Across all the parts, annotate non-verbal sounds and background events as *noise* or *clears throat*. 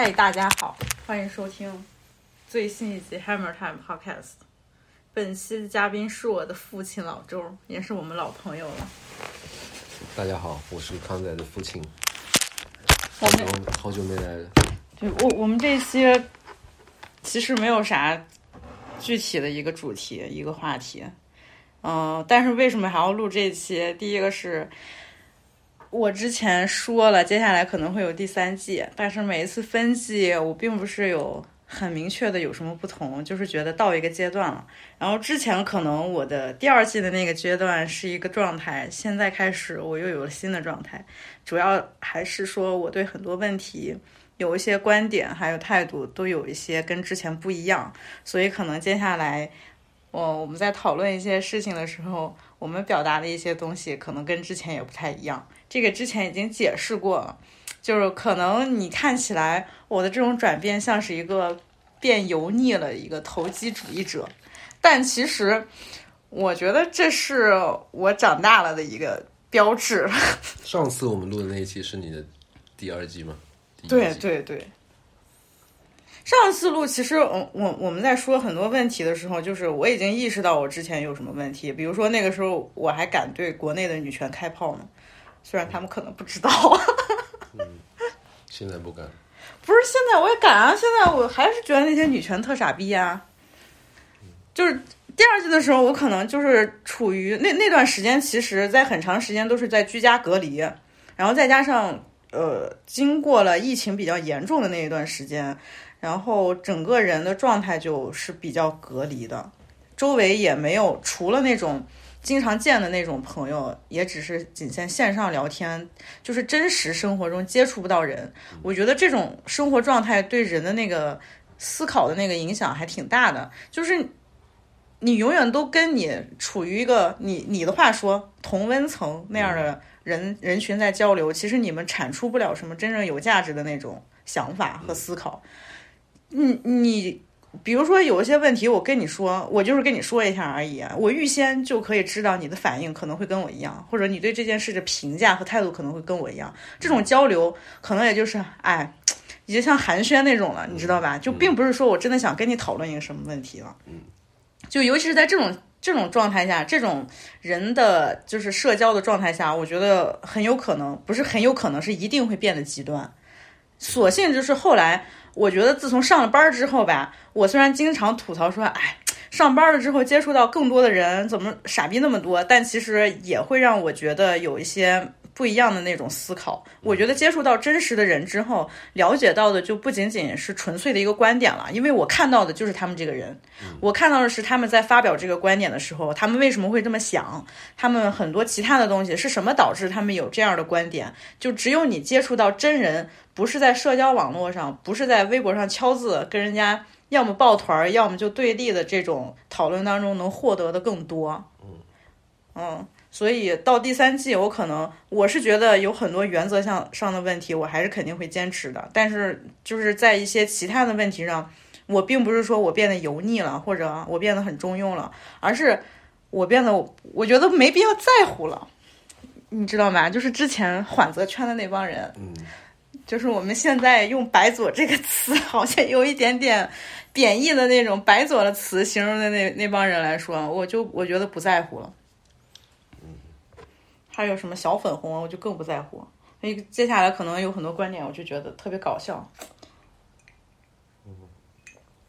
嗨，大家好，欢迎收听最新一集 Hammer Time Podcast。本期的嘉宾是我的父亲老周，也是我们老朋友了。大家好，我是康仔的父亲，我们好久好久没来了。对我我们这一期其实没有啥具体的一个主题一个话题，嗯、但是为什么还要录这一期？第一个是我之前说了，接下来可能会有第三季，但是每一次分季我并不是有很明确的有什么不同，就是觉得到一个阶段了。然后之前可能我的第二季的那个阶段是一个状态，现在开始我又有了新的状态，主要还是说我对很多问题。有一些观点还有态度都有一些跟之前不一样，所以可能接下来，我我们在讨论一些事情的时候，我们表达的一些东西可能跟之前也不太一样。这个之前已经解释过了，就是可能你看起来我的这种转变像是一个变油腻了一个投机主义者，但其实我觉得这是我长大了的一个标志。*laughs* 上次我们录的那一期是你的第二季吗？对对对。上次录其实，我我我们在说很多问题的时候，就是我已经意识到我之前有什么问题，比如说那个时候我还敢对国内的女权开炮呢，虽然他们可能不知道。现在不敢。*laughs* 不是现在我也敢啊，现在我还是觉得那些女权特傻逼呀、就是第二季的时候，我可能就是处于那那段时间，其实在很长时间都是在居家隔离，然后再加上呃，经过了疫情比较严重的那一段时间，然后整个人的状态就是比较隔离的，周围也没有除了那种。经常见的那种朋友，也只是仅限线上聊天，就是真实生活中接触不到人。我觉得这种生活状态对人的那个思考的那个影响还挺大的，就是你永远都跟你处于一个你你的话说同温层那样的人人群在交流，其实你们产出不了什么真正有价值的那种想法和思考。你你。比如说有一些问题，我跟你说，我就是跟你说一下而已，我预先就可以知道你的反应可能会跟我一样，或者你对这件事的评价和态度可能会跟我一样。这种交流可能也就是，哎，已经像寒暄那种了，你知道吧？就并不是说我真的想跟你讨论一个什么问题了。嗯就尤其是在这种这种状态下，这种人的就是社交的状态下，我觉得很有可能，不是很有可能，是一定会变得极端。所幸就是后来，我觉得自从上了班之后吧，我虽然经常吐槽说，哎，上班了之后接触到更多的人，怎么傻逼那么多，但其实也会让我觉得有一些不一样的那种思考。我觉得接触到真实的人之后，了解到的就不仅仅是纯粹的一个观点了，因为我看到的就是他们这个人，我看到的是他们在发表这个观点的时候，他们为什么会这么想，他们很多其他的东西是什么导致他们有这样的观点。就只有你接触到真人，不是在社交网络上，不是在微博上敲字跟人家要么抱团儿，要么就对立的这种讨论当中，能获得的更多。嗯，所以到第三季，我可能我是觉得有很多原则上上的问题，我还是肯定会坚持的。但是就是在一些其他的问题上，我并不是说我变得油腻了，或者我变得很中庸了，而是我变得我我觉得没必要在乎了。你知道吗？就是之前缓则圈的那帮人，嗯，就是我们现在用“白左”这个词，*laughs* 好像有一点点贬义的那种“白左”的词形容的那那帮人来说，我就我觉得不在乎了。还有什么小粉红，我就更不在乎。所以接下来可能有很多观点，我就觉得特别搞笑。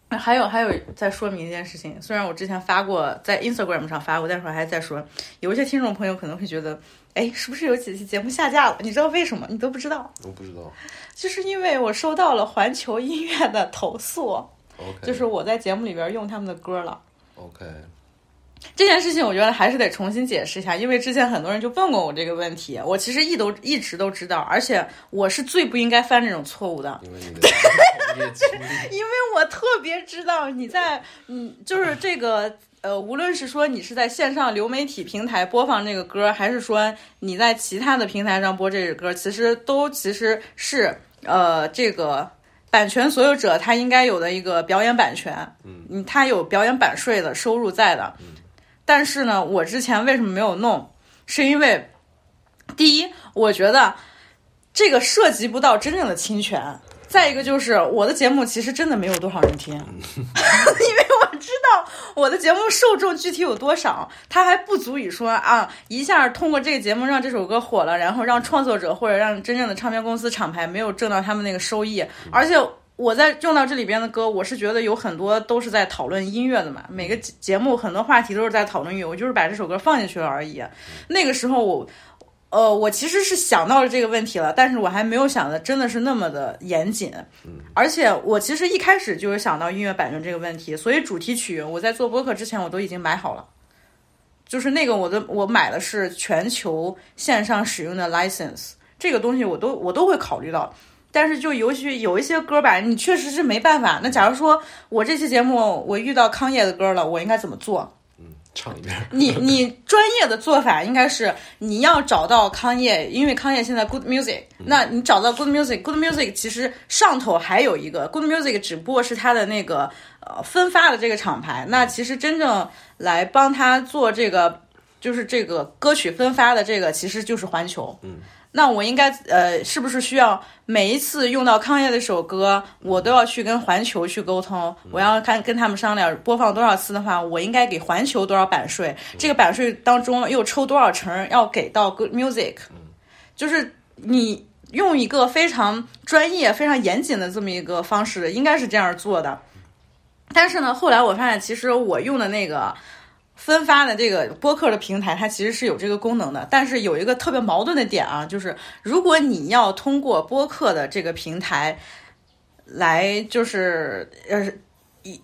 还有还有，再说明一件事情，虽然我之前发过在 Instagram 上发过，但是我还在说，有一些听众朋友可能会觉得，哎，是不是有几期节目下架了？你知道为什么？你都不知道，我不知道。就是因为我收到了环球音乐的投诉就是我在节目里边用他们的歌了。OK，这件事情我觉得还是得重新解释一下，因为之前很多人就问过我这个问题，我其实一都一直都知道，而且我是最不应该犯这种错误的，因为 *laughs* 因为我特别知道你在嗯，就是这个呃，无论是说你是在线上流媒体平台播放这个歌，还是说你在其他的平台上播这个歌，其实都其实是呃这个。版权所有者他应该有的一个表演版权，嗯，他有表演版税的收入在的，但是呢，我之前为什么没有弄？是因为第一，我觉得这个涉及不到真正的侵权，再一个就是我的节目其实真的没有多少人听，*laughs* 因为我知道我的节目受众具体有多少，它还不足以说啊一下通过这个节目让这首歌火了，然后让创作者或者让真正的唱片公司厂牌没有挣到他们那个收益，而且。我在用到这里边的歌，我是觉得有很多都是在讨论音乐的嘛。每个节节目很多话题都是在讨论音乐，我就是把这首歌放进去了而已。那个时候我，呃，我其实是想到了这个问题了，但是我还没有想的真的是那么的严谨。而且我其实一开始就是想到音乐版权这个问题，所以主题曲我在做播客之前我都已经买好了，就是那个我的我买的是全球线上使用的 license，这个东西我都我都会考虑到。但是就尤其有一些歌吧，你确实是没办法。那假如说我这期节目我遇到康业的歌了，我应该怎么做？嗯，唱一遍。你你专业的做法应该是你要找到康业，因为康业现在 Good Music，那你找到 Good Music，Good Music 其实上头还有一个 Good Music，只不过是它的那个呃分发的这个厂牌。那其实真正来帮他做这个，就是这个歌曲分发的这个，其实就是环球。嗯。那我应该呃，是不是需要每一次用到康业的一首歌，我都要去跟环球去沟通？我要看跟他们商量播放多少次的话，我应该给环球多少版税？这个版税当中又抽多少成要给到 Good Music？就是你用一个非常专业、非常严谨的这么一个方式，应该是这样做的。但是呢，后来我发现，其实我用的那个。分发的这个播客的平台，它其实是有这个功能的，但是有一个特别矛盾的点啊，就是如果你要通过播客的这个平台来，就是呃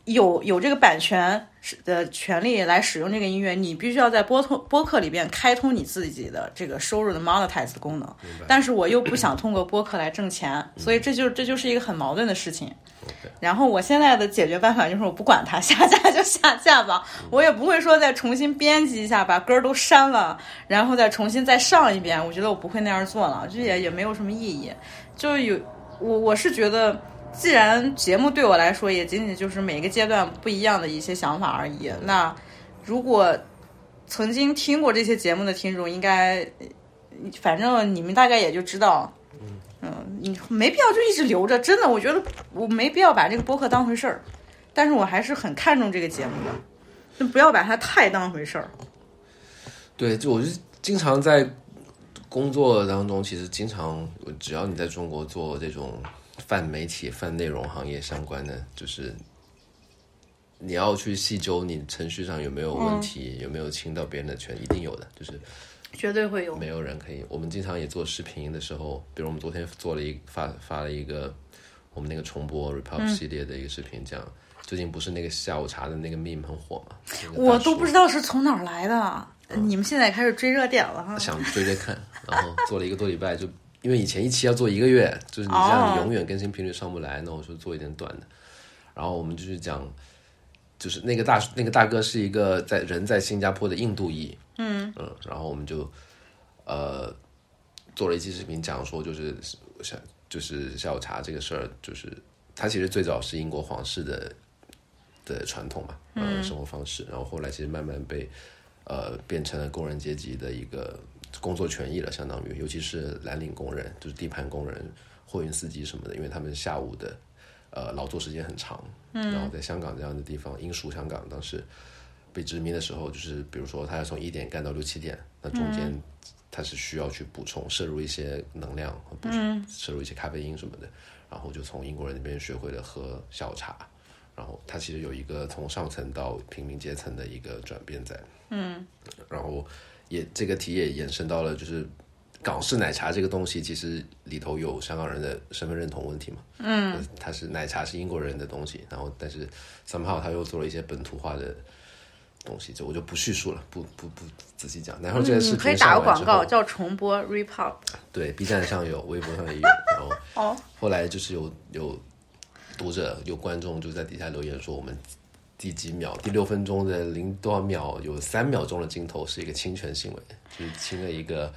有有这个版权的权利来使用这个音乐，你必须要在播通播客里边开通你自己的这个收入的 monetize 的功能。但是我又不想通过播客来挣钱，所以这就这就是一个很矛盾的事情。然后我现在的解决办法就是我不管它，下架就下架吧，*laughs* 我也不会说再重新编辑一下，把歌儿都删了，然后再重新再上一遍。我觉得我不会那样做了，这也也没有什么意义。就有我我是觉得，既然节目对我来说也仅仅就是每个阶段不一样的一些想法而已。那如果曾经听过这些节目的听众，应该反正你们大概也就知道。嗯，你没必要就一直留着，真的，我觉得我没必要把这个播客当回事儿，但是我还是很看重这个节目的，就不要把它太当回事儿。对，就我就经常在工作当中，其实经常，只要你在中国做这种泛媒体、泛内容行业相关的，就是你要去细究你程序上有没有问题，有没有侵到别人的权，一定有的，就是。绝对会有，没有人可以。我们经常也做视频的时候，比如我们昨天做了一发发了一个我们那个重播 Repub 系列的一个视频，讲最近不是那个下午茶的那个 meme 很火嘛？我都不知道是从哪儿来的。你们现在开始追热点了哈？想追追看，然后做了一个多礼拜，就因为以前一期要做一个月，就是你这样永远更新频率上不来，那我说做一点短的。然后我们就是讲，就是那个大那个大哥是一个在人在新加坡的印度裔。嗯嗯，然后我们就呃做了一期视频，讲说就是下就是下午茶这个事儿，就是他其实最早是英国皇室的的传统嘛，嗯，生活方式，然后后来其实慢慢被呃变成了工人阶级的一个工作权益了，相当于，尤其是蓝领工人，就是地盘工人、货运司机什么的，因为他们下午的呃劳作时间很长，嗯，然后在香港这样的地方，英属香港当时。被殖民的时候，就是比如说他要从一点干到六七点，那中间他是需要去补充摄入一些能量，补充摄入一些咖啡因什么的，然后就从英国人那边学会了喝下午茶，然后他其实有一个从上层到平民阶层的一个转变在，嗯，然后也这个题也延伸到了就是港式奶茶这个东西，其实里头有香港人的身份认同问题嘛，嗯，它是奶茶是英国人的东西，然后但是 somehow 他又做了一些本土化的。东西就我就不叙述了，不不不仔细讲。然后这个视频可以打个广告，叫重播 repop。对，B 站上有，微博上也有。*laughs* 然后哦，后来就是有有读者有观众就在底下留言说，我们第几秒第六分钟的零多少秒有三秒钟的镜头是一个侵权行为，就是侵了一个。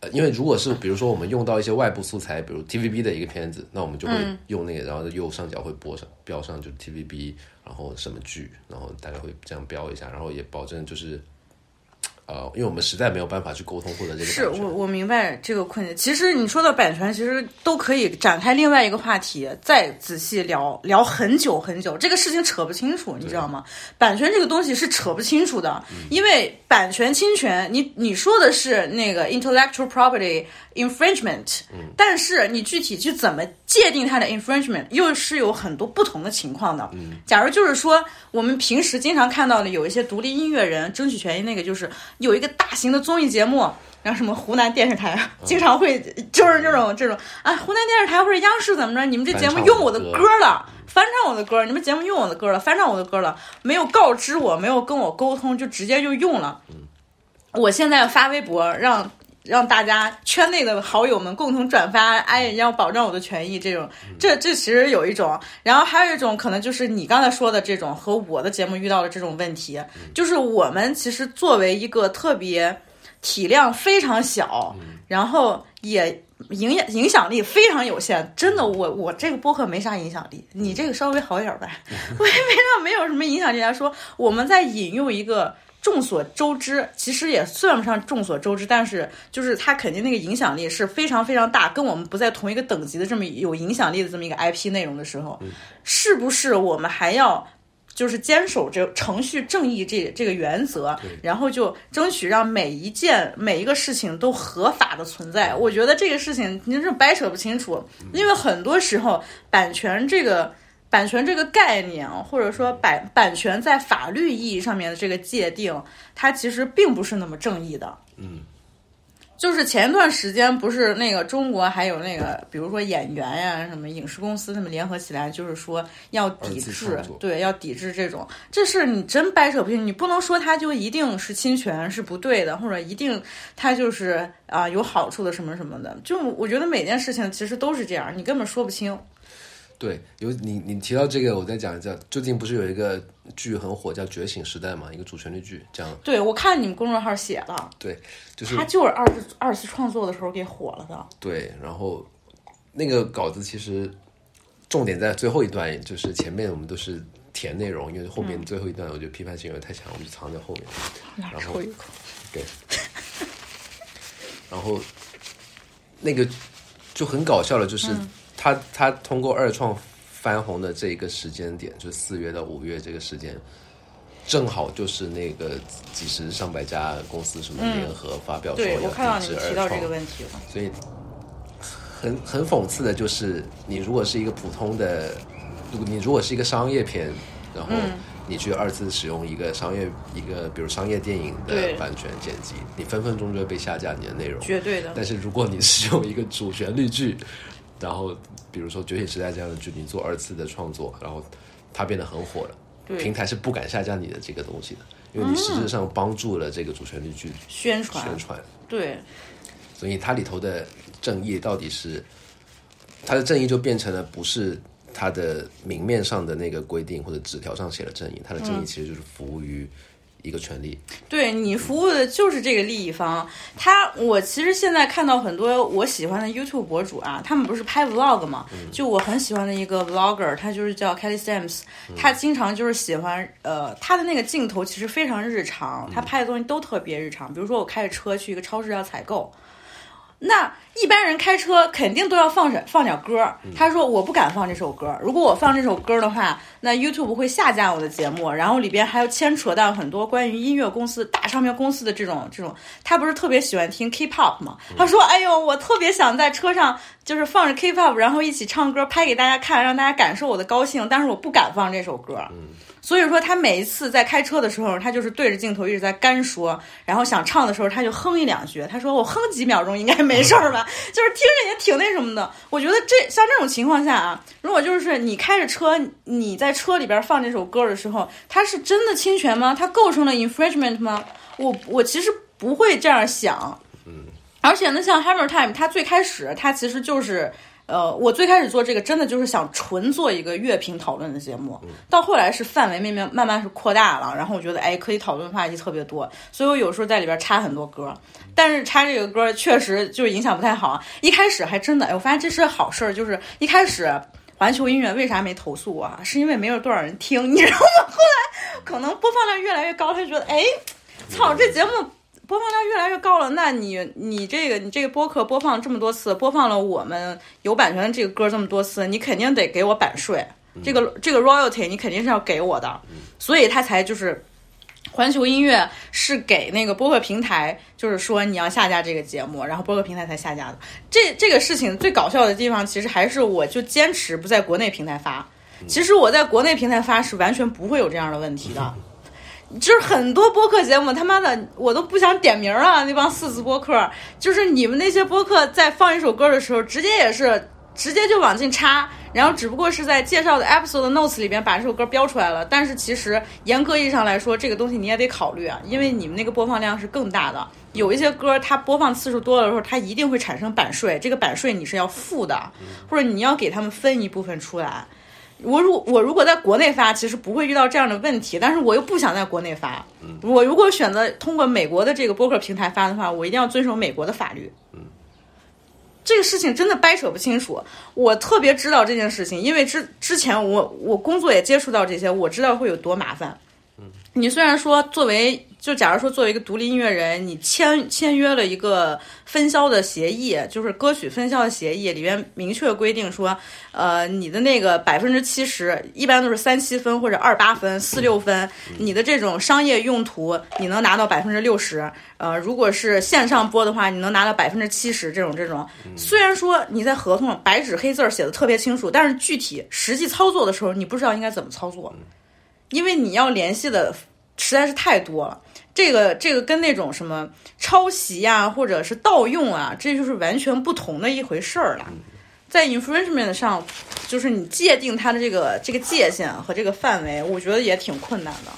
呃，因为如果是比如说我们用到一些外部素材，比如 TVB 的一个片子，那我们就会用那个，然后右上角会播上标上就是 TVB。然后什么剧，然后大家会这样标一下，然后也保证就是，呃，因为我们实在没有办法去沟通获得这个是我我明白这个困境。其实你说的版权，其实都可以展开另外一个话题，再仔细聊聊很久很久。这个事情扯不清楚，你知道吗？版权这个东西是扯不清楚的，因为版权侵权，你你说的是那个 intellectual property infringement，、但是你具体去怎么界定它的 infringement，又是有很多不同的情况的。假如就是说，我们平时经常看到的有一些独立音乐人争取权益，那个就是有一个大型的综艺节目，然后什么湖南电视台经常会就是这种这种啊，湖南电视台或者央视怎么着，你们这节目用我的歌了。翻唱我的歌，你们节目用我的歌了，翻唱我的歌了，没有告知我，没有跟我沟通，就直接就用了。我现在发微博让让大家圈内的好友们共同转发，哎，要保障我的权益，这种，这这其实有一种，然后还有一种可能就是你刚才说的这种和我的节目遇到的这种问题，就是我们其实作为一个特别体量非常小，然后也影响影响力非常有限，真的，我我这个播客没啥影响力，你这个稍微好一点呗，*laughs* 我也没上没有什么影响力来说，我们在引用一个。众所周知，其实也算不上众所周知，但是就是它肯定那个影响力是非常非常大，跟我们不在同一个等级的这么有影响力的这么一个 IP 内容的时候，是不是我们还要就是坚守这程序正义这这个原则，然后就争取让每一件每一个事情都合法的存在？我觉得这个事情您是掰扯不清楚，因为很多时候版权这个。版权这个概念，或者说版版权在法律意义上面的这个界定，它其实并不是那么正义的。嗯，就是前一段时间不是那个中国还有那个，比如说演员呀、什么影视公司他们联合起来，就是说要抵制，对，要抵制这种，这事你真掰扯不清，你不能说它就一定是侵权是不对的，或者一定它就是啊、有好处的什么什么的。就我觉得每件事情其实都是这样，你根本说不清。对，有你你提到这个，我再讲一下。最近不是有一个剧很火，叫《觉醒时代》嘛，一个主旋律剧，讲对，我看你们公众号写了，对，就是他就是二次二次创作的时候给火了的。对，然后那个稿子其实重点在最后一段，就是前面我们都是填内容，因为后面最后一段我觉得批判性有点太强，我们就藏在后面。然后抽一口。对，然后那个就很搞笑了，就是他、他通过二创翻红的这一个时间点，就是四月到五月这个时间，正好就是那个几十上百家公司什么联合发表说对，要我看到抵制二你们提到这创个问题了。所以很很讽刺的就是，你如果是一个普通的，如果你如果是一个商业片，然后嗯你去二次使用一个商业一个比如商业电影的版权剪辑，你分分钟就会被下架你的内容。绝对的。但是如果你是用一个主旋律剧，然后比如说《觉醒时代》这样的剧，你做二次的创作，然后它变得很火了，对。平台是不敢下架你的这个东西的，因为你实质上帮助了这个主旋律剧宣传，宣传。对，所以它里头的正义到底是它的正义就变成了不是它的明面上的那个规定或者纸条上写的正义，它的正义其实就是服务于一个权利。对你服务的就是这个利益方。他，我其实现在看到很多我喜欢的 YouTube 博主啊，他们不是拍 Vlog 嘛？就我很喜欢的一个 Vlogger，他就是叫 Kelly Sims，他经常就是喜欢呃，他的那个镜头其实非常日常，他拍的东西都特别日常。比如说我开着车去一个超市要采购。那一般人开车肯定都要放点放点歌。他说我不敢放这首歌，如果我放这首歌的话，那 YouTube 会下架我的节目，然后里边还要牵扯到很多关于音乐公司、大唱片公司的这种这种。他不是特别喜欢听 K-pop 吗？他说：“哎呦，我特别想在车上就是放着 K-pop，然后一起唱歌，拍给大家看，让大家感受我的高兴，但是我不敢放这首歌。”所以说，他每一次在开车的时候，他就是对着镜头一直在干说，然后想唱的时候，他就哼一两句。他说：“我哼几秒钟应该没事儿吧？” *laughs* 就是听着也挺那什么的。我觉得这像这种情况下啊，如果就是你开着车，你在车里边放这首歌的时候，它是真的侵权吗？它构成了 infringement 吗？我我其实不会这样想。嗯，而且呢，像 Hammer Time，它最开始它其实就是。呃，我最开始做这个真的就是想纯做一个乐评讨论的节目，到后来是范围慢慢慢慢是扩大了，然后我觉得哎可以讨论话题特别多，所以我有时候在里边插很多歌，但是插这个歌确实就是影响不太好。一开始还真的，哎，我发现这是好事儿，就是一开始环球音乐为啥没投诉我啊？是因为没有多少人听，你知道吗？后来可能播放量越来越高，他就觉得哎，操，这节目。播放量越来越高了，那你你这个你这个播客播放这么多次，播放了我们有版权的这个歌这么多次，你肯定得给我版税，这个这个 royalty 你肯定是要给我的，所以他才就是。环球音乐是给那个播客平台，就是说你要下架这个节目，然后播客平台才下架的。这这个事情最搞笑的地方，其实还是我就坚持不在国内平台发。其实我在国内平台发是完全不会有这样的问题的。就是很多播客节目，他妈的我都不想点名了！那帮四字播客，就是你们那些播客在放一首歌的时候，直接也是直接就往进插，然后只不过是在介绍的 episode notes 里边把这首歌标出来了。但是其实严格意义上来说，这个东西你也得考虑啊，因为你们那个播放量是更大的。有一些歌它播放次数多了的时候，它一定会产生版税，这个版税你是要付的，或者你要给他们分一部分出来。我如我如果在国内发，其实不会遇到这样的问题，但是我又不想在国内发。我如果选择通过美国的这个播客平台发的话，我一定要遵守美国的法律。这个事情真的掰扯不清楚。我特别知道这件事情，因为之之前我我工作也接触到这些，我知道会有多麻烦。你虽然说作为就假如说作为一个独立音乐人，你签签约了一个分销的协议，就是歌曲分销的协议，里边明确规定说，呃，你的那个百分之七十，一般都是三七分或者二八分、四六分，你的这种商业用途你能拿到百分之六十，呃，如果是线上播的话，你能拿到百分之七十，这种这种。虽然说你在合同白纸黑字儿写的特别清楚，但是具体实际操作的时候，你不知道应该怎么操作。因为你要联系的实在是太多了，这个这个跟那种什么抄袭呀、或者是盗用啊，这就是完全不同的一回事儿了。在 infringement 上，就是你界定它的这个这个界限和这个范围，我觉得也挺困难的。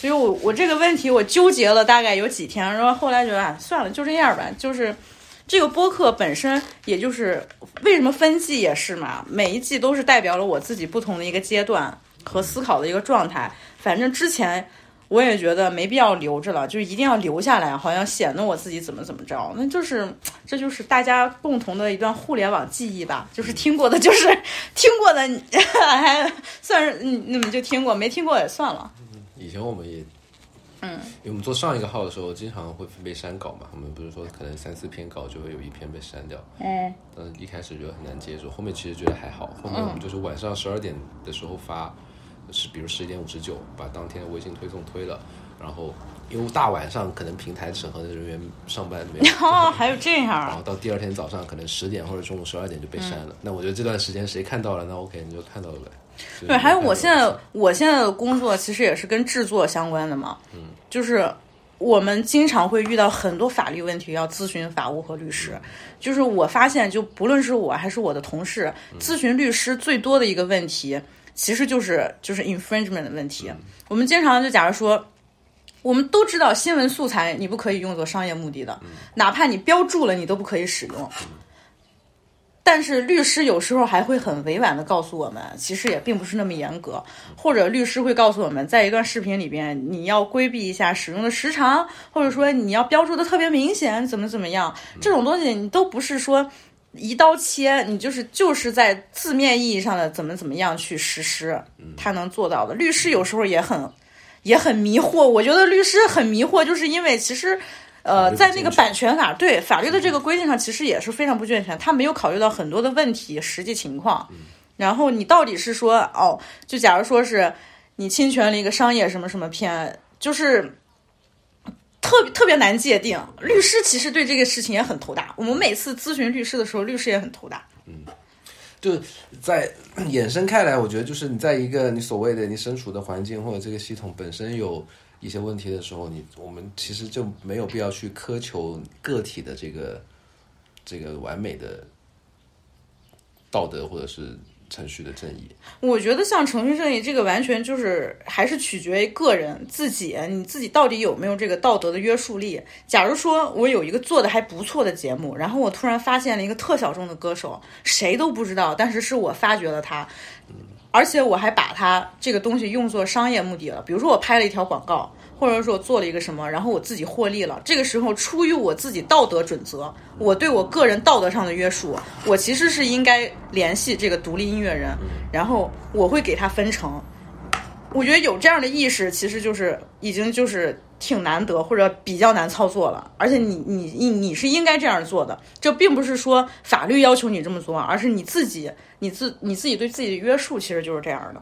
所以我我这个问题我纠结了大概有几天，然后后来觉得啊，算了，就这样吧。就是这个播客本身，也就是为什么分季也是嘛，每一季都是代表了我自己不同的一个阶段。和思考的一个状态，反正之前我也觉得没必要留着了，就是一定要留下来，好像显得我自己怎么怎么着，那就是这就是大家共同的一段互联网记忆吧，就是听过的，就是听过的，还算是你们就听过，没听过也算了。以前我们也，嗯，因为我们做上一个号的时候，经常会被删稿嘛，我们不是说可能三四篇稿就会有一篇被删掉，嗯，嗯，一开始觉得很难接受，后面其实觉得还好，后面我们就是晚上十二点的时候发。是，比如十一点五十九把当天的微信推送推了，然后因为大晚上可能平台审核的人员上班没有，*laughs* 哦，还有这样，*laughs* 然后到第二天早上可能十点或者中午十二点就被删了。那我觉得这段时间谁看到了，那 OK 你就看到了呗。对，还有我现在我现在的工作其实也是跟制作相关的嘛，嗯，就是我们经常会遇到很多法律问题要咨询法务和律师，就是我发现就不论是我还是我的同事咨询律师最多的一个问题。其实就是就是 infringement 的问题。我们经常就假如说，我们都知道新闻素材你不可以用作商业目的的，哪怕你标注了，你都不可以使用。但是律师有时候还会很委婉的告诉我们，其实也并不是那么严格。或者律师会告诉我们，在一段视频里边，你要规避一下使用的时长，或者说你要标注的特别明显，怎么怎么样，这种东西你都不是说。一刀切，你就是就是在字面意义上的怎么怎么样去实施，他能做到的。律师有时候也很也很迷惑，我觉得律师很迷惑，就是因为其实，呃，在那个版权法对法律的这个规定上，其实也是非常不健全，他没有考虑到很多的问题实际情况。然后你到底是说哦，就假如说是你侵权了一个商业什么什么片，就是。特别特别难界定，律师其实对这个事情也很头大。我们每次咨询律师的时候，律师也很头大。嗯，就在 *clears throat* 衍生开来，我觉得就是你在一个你所谓的你身处的环境或者这个系统本身有一些问题的时候，你我们其实就没有必要去苛求个体的这个这个完美的道德或者是。程序的正义，我觉得像程序正义这个完全就是还是取决于个人自己，你自己到底有没有这个道德的约束力。假如说我有一个做的还不错的节目，然后我突然发现了一个特小众的歌手，谁都不知道，但是是我发掘了他，而且我还把他这个东西用作商业目的了，比如说我拍了一条广告。或者说我做了一个什么，然后我自己获利了。这个时候，出于我自己道德准则，我对我个人道德上的约束，我其实是应该联系这个独立音乐人，然后我会给他分成我觉得有这样的意识，其实就是已经就是挺难得或者比较难操作了。而且你你你你是应该这样做的，这并不是说法律要求你这么做，而是你自己你自你自己对自己的约束，其实就是这样的。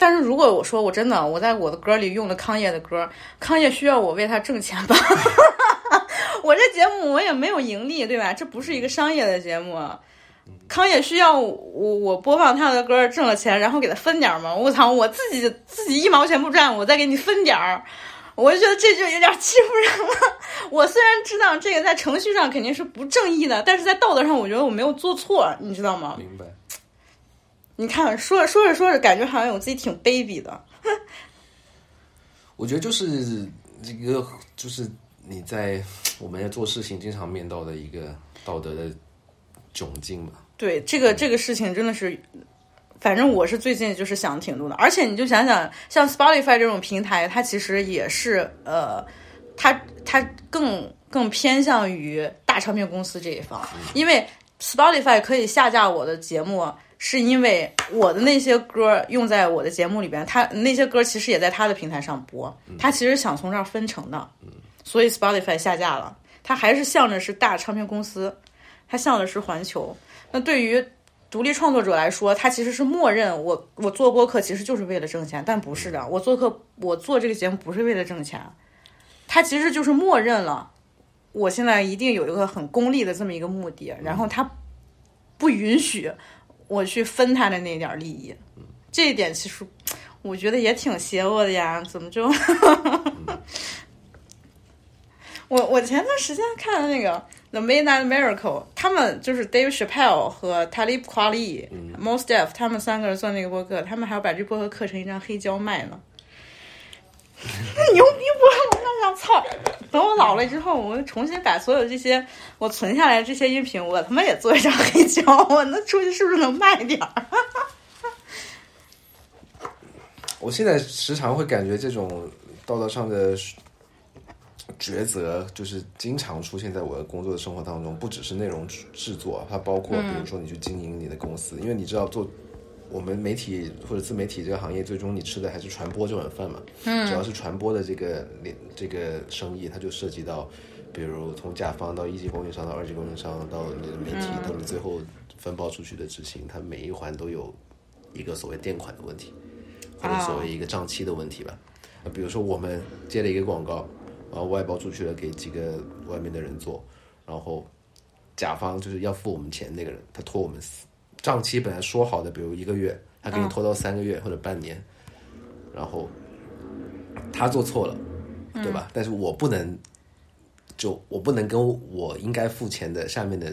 但是如果我说我真的我在我的歌里用了康业的歌，康业需要我为他挣钱吧？*laughs* 我这节目我也没有盈利，对吧？这不是一个商业的节目。康也需要我我播放他的歌挣了钱，然后给他分点吗？我操，我自己自己一毛钱不赚，我再给你分点儿，我就觉得这就有点欺负人了。*laughs* 我虽然知道这个在程序上肯定是不正义的，但是在道德上，我觉得我没有做错，你知道吗？明白。你看，说着说着说着，感觉好像我自己挺卑鄙的。*laughs* 我觉得就是一个，就是你在我们在做事情经常面到的一个道德的窘境嘛。对，这个这个事情真的是，反正我是最近就是想挺多的。而且你就想想，像 Spotify 这种平台，它其实也是呃，它它更更偏向于大唱片公司这一方，因为 Spotify 可以下架我的节目。是因为我的那些歌用在我的节目里边，他那些歌其实也在他的平台上播，他其实想从这儿分成的，所以 Spotify 下架了。他还是向着是大唱片公司，他向的是环球。那对于独立创作者来说，他其实是默认我我做播客其实就是为了挣钱，但不是的，我做客我做这个节目不是为了挣钱，他其实就是默认了我现在一定有一个很功利的这么一个目的，然后他不允许。我去分他的那点利益，这一点其实我觉得也挺邪恶的呀。怎么就 *laughs* 我我前段时间看的那个《The Midnight Miracle》，他们就是 Dave Chappelle 和 Talib Kweli、Most Def，他们三个人做那个播客，他们还要把这播客刻成一张黑胶卖呢。*laughs* 牛逼不？我那想操！等我老了之后，我重新把所有这些我存下来这些音频，我他妈也做一张黑胶，我那出去是不是能卖点儿？*laughs* 我现在时常会感觉这种道德上的抉择，就是经常出现在我的工作的生活当中，不只是内容制作，它包括比如说你去经营你的公司，因为你知道做。我们媒体或者自媒体这个行业，最终你吃的还是传播这碗饭嘛。嗯。只要是传播的这个这个生意，它就涉及到，比如从甲方到一级供应商到二级供应商到你的媒体，到你最后分包出去的执行，它每一环都有一个所谓垫款的问题，或者所谓一个账期的问题吧。啊，比如说我们接了一个广告，然后外包出去了给几个外面的人做，然后甲方就是要付我们钱那个人，他拖我们死。账期本来说好的，比如一个月，他给你拖到三个月或者半年，然后他做错了，对吧？但是我不能，就我不能跟我应该付钱的下面的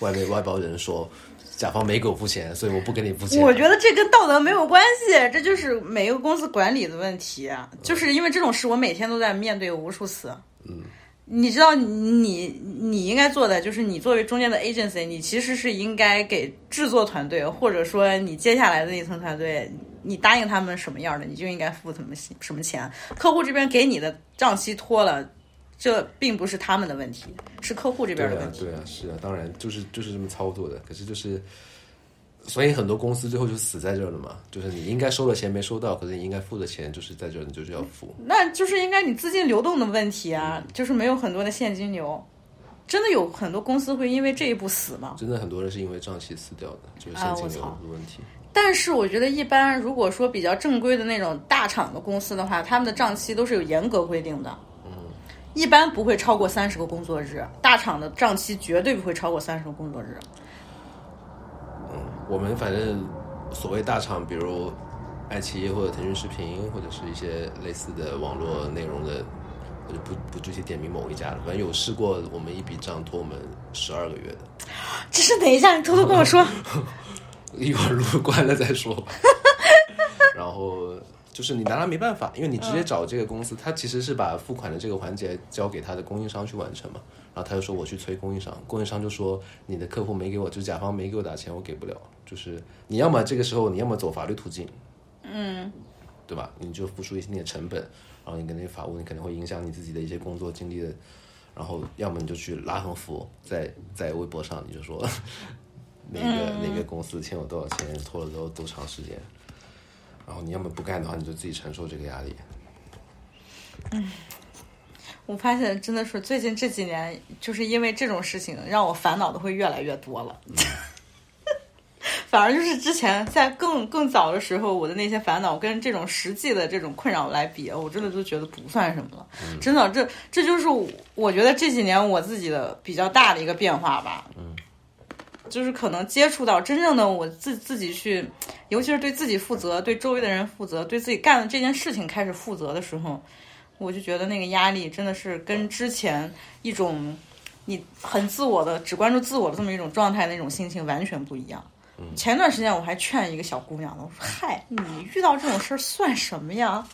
外面外包人说，甲方没给我付钱，所以我不给你付钱。我觉得这跟道德没有关系，这就是每个公司管理的问题。就是因为这种事，我每天都在面对无数次。嗯。你知道，你你应该做的就是，你作为中间的 agency，你其实是应该给制作团队，或者说你接下来的那层团队，你答应他们什么样的，你就应该付什么什么钱。客户这边给你的账期拖了，这并不是他们的问题，是客户这边的问题。对啊，是啊，当然就是就是这么操作的。可是就是。所以很多公司最后就死在这儿了嘛，就是你应该收的钱没收到，可是你应该付的钱就是在这儿，你就是要付。那就是应该你资金流动的问题啊，就是没有很多的现金流，真的有很多公司会因为这一步死吗？真的很多人是因为账期死掉的，就是现金流的问题。但是我觉得一般如果说比较正规的那种大厂的公司的话，他们的账期都是有严格规定的，嗯，一般不会超过三十个工作日，大厂的账期绝对不会超过三十个工作日。我们反正所谓大厂，比如爱奇艺或者腾讯视频，或者是一些类似的网络内容的，我就不不具体点名某一家了。反正有试过，我们一笔账拖我们十二个月的。这是哪一家？你偷偷跟我说。*laughs* 一会儿录关了再说。*laughs* 然后就是你拿他没办法，因为你直接找这个公司，他其实是把付款的这个环节交给他的供应商去完成嘛。然后他就说我去催供应商，供应商就说你的客户没给我，就是甲方没给我打钱，我给不了。就是你要么这个时候你要么走法律途径，嗯，对吧？你就付出一定的成本，然后你跟那些法务，你可能会影响你自己的一些工作经历的。然后要么你就去拉横幅，在在微博上你就说，*laughs* 哪个、哪个公司欠我多少钱，拖了多多长时间，然后你要么不干的话，你就自己承受这个压力。嗯我发现真的是最近这几年，就是因为这种事情，让我烦恼的会越来越多了。*laughs* 反而就是之前在更更早的时候，我的那些烦恼跟这种实际的这种困扰来比，我真的就觉得不算什么了。真的，这这就是我觉得这几年我自己的比较大的一个变化吧。嗯，就是可能接触到真正的我自自己去，尤其是对自己负责、对周围的人负责、对自己干的这件事情开始负责的时候，我就觉得那个压力真的是跟之前一种你很自我的、只关注自我的这么一种状态那种心情完全不一样。前段时间我还劝一个小姑娘呢，我说：“嗨，你遇到这种事儿算什么呀？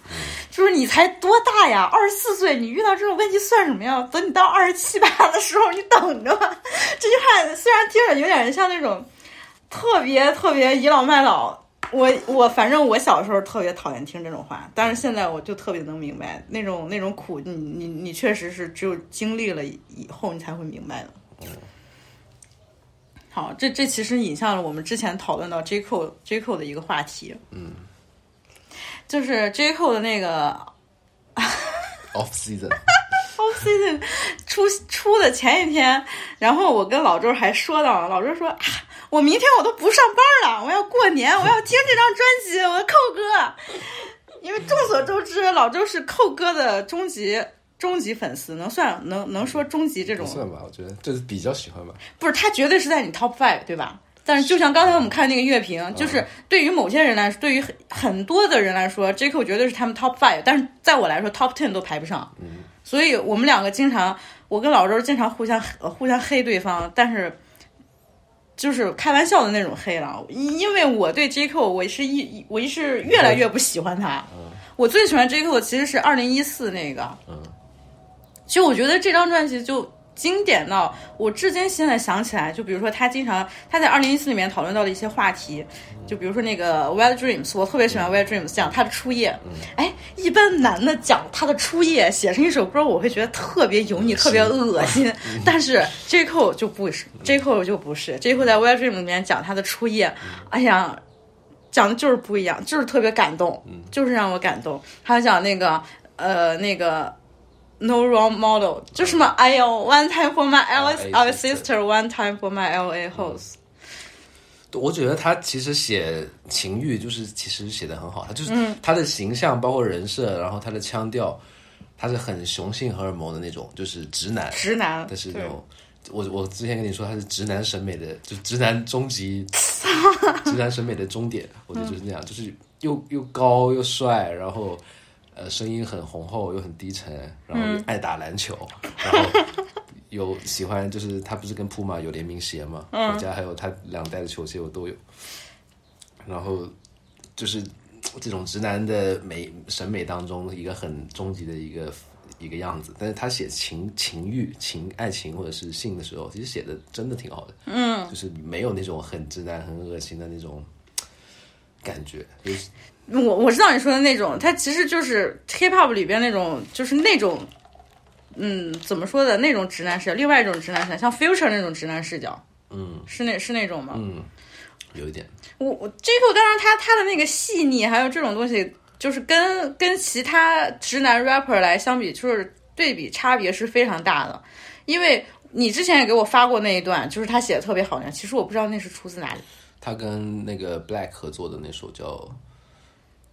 就是你才多大呀，二十四岁，你遇到这种问题算什么呀？等你到二十七八的时候，你等着吧。*laughs* ”这句话虽然听着有点像那种特别特别倚老卖老，我我反正我小时候特别讨厌听这种话，但是现在我就特别能明白那种那种苦，你你你确实是只有经历了以后你才会明白的。好，这这其实引向了我们之前讨论到 J Cole J Cole 的一个话题，嗯，就是 J Cole 的那个 *laughs* *laughs* off season 出出的前一天，然后我跟老周还说到了，老周说啊，我明天我都不上班了，我要过年，我要听这张专辑，我的扣哥，因为众所周知，老周是扣哥的终极。终极粉丝能算能能说终极这种算吧，我觉得就是比较喜欢吧。不是他绝对是在你 top five 对吧？但是就像刚才我们看那个乐评，就是对于某些人来说，对于很很多的人来说，J Cole 绝对是他们 top five，但是在我来说 top ten 都排不上。嗯，所以我们两个经常，我跟老周经常互相互相黑对方，但是就是开玩笑的那种黑了，因为我对 J Cole 我是一我一是越来越不喜欢他。嗯，我最喜欢 J Cole 其实是二零一四那个。嗯。其实我觉得这张专辑就经典到我至今现在想起来，就比如说他经常他在二零一四里面讨论到的一些话题，就比如说那个 Wild Dreams，我特别喜欢 Wild Dreams 讲他的初夜。哎，一般男的讲他的初夜写成一首歌，我会觉得特别油腻、特别恶心。*laughs* 但是 J Cole 就不是，J Cole 就不是，J Cole 在 Wild Dreams 里面讲他的初夜，哎呀，讲的就是不一样，就是特别感动，就是让我感动。还有讲那个呃那个。No wrong model，就什么哎呦，One time for my L our sister，One time for my L A host。我觉得他其实写情欲，就是其实写的很好，他就是嗯他的形象，包括人设，然后他的腔调，他是很雄性荷尔蒙的那种，就是直男，直男，但是那种。我我之前跟你说他是直男审美的，就直男终极，*laughs* 直男审美的终点，我觉得就是那样，就是又又高又帅，然后。呃，声音很浑厚又很低沉，然后爱打篮球，然后有 *laughs* 喜欢，就是他不是跟普马有联名鞋嘛？我家还有他两代的球鞋，我都有。然后就是这种直男的美审美当中一个很终极的一个一个样子，但是他写情情欲、情爱情或者是性的时候，其实写的真的挺好的。嗯，就是没有那种很直男、很恶心的那种感觉，就是。我我知道你说的那种，它其实就是 hip hop 里边那种，就是那种，嗯，怎么说的那种直男视角，另外一种直男视角，像 Future 那种直男视角，嗯，是那是那种吗？嗯，有一点。我我 J Cole 当然他他的那个细腻，还有这种东西，就是跟跟其他直男 rapper 来相比，就是对比差别是非常大的。因为你之前也给我发过那一段，就是他写的特别好那其实我不知道那是出自哪里。他跟那个 Black 合作的那首叫。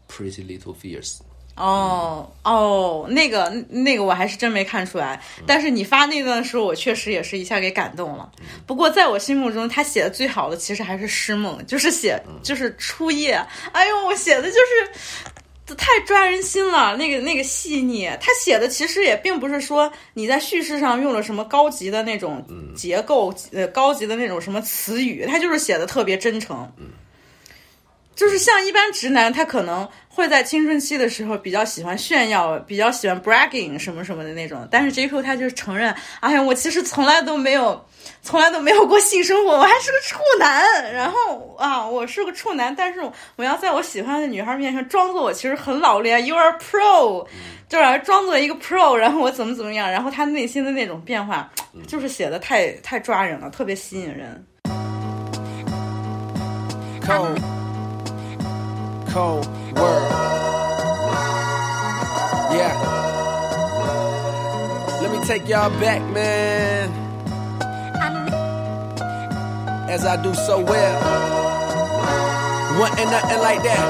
Pretty Little Fears。哦哦，那个那个我还是真没看出来，但是你发那段的时候，我确实也是一下给感动了。不过在我心目中，他写的最好的其实还是《诗梦》，就是写就是初夜，哎呦，我写的就是太抓人心了，那个那个细腻。他写的其实也并不是说你在叙事上用了什么高级的那种结构，呃，高级的那种什么词语，他就是写的特别真诚。就是像一般直男，他可能会在青春期的时候比较喜欢炫耀，比较喜欢 bragging 什么什么的那种。但是 J Q 他就承认，哎呀，我其实从来都没有，从来都没有过性生活，我还是个处男。然后啊，我是个处男，但是我要在我喜欢的女孩面前装作我其实很老练，You are pro，就是装作一个 pro，*laughs* 然后我怎么怎么样，然后他内心的那种变化，就是写的太太抓人了，特别吸引人。Cold, cold world. Yeah. Let me take y'all back, man. As I do so well. Wasn't nothing like that.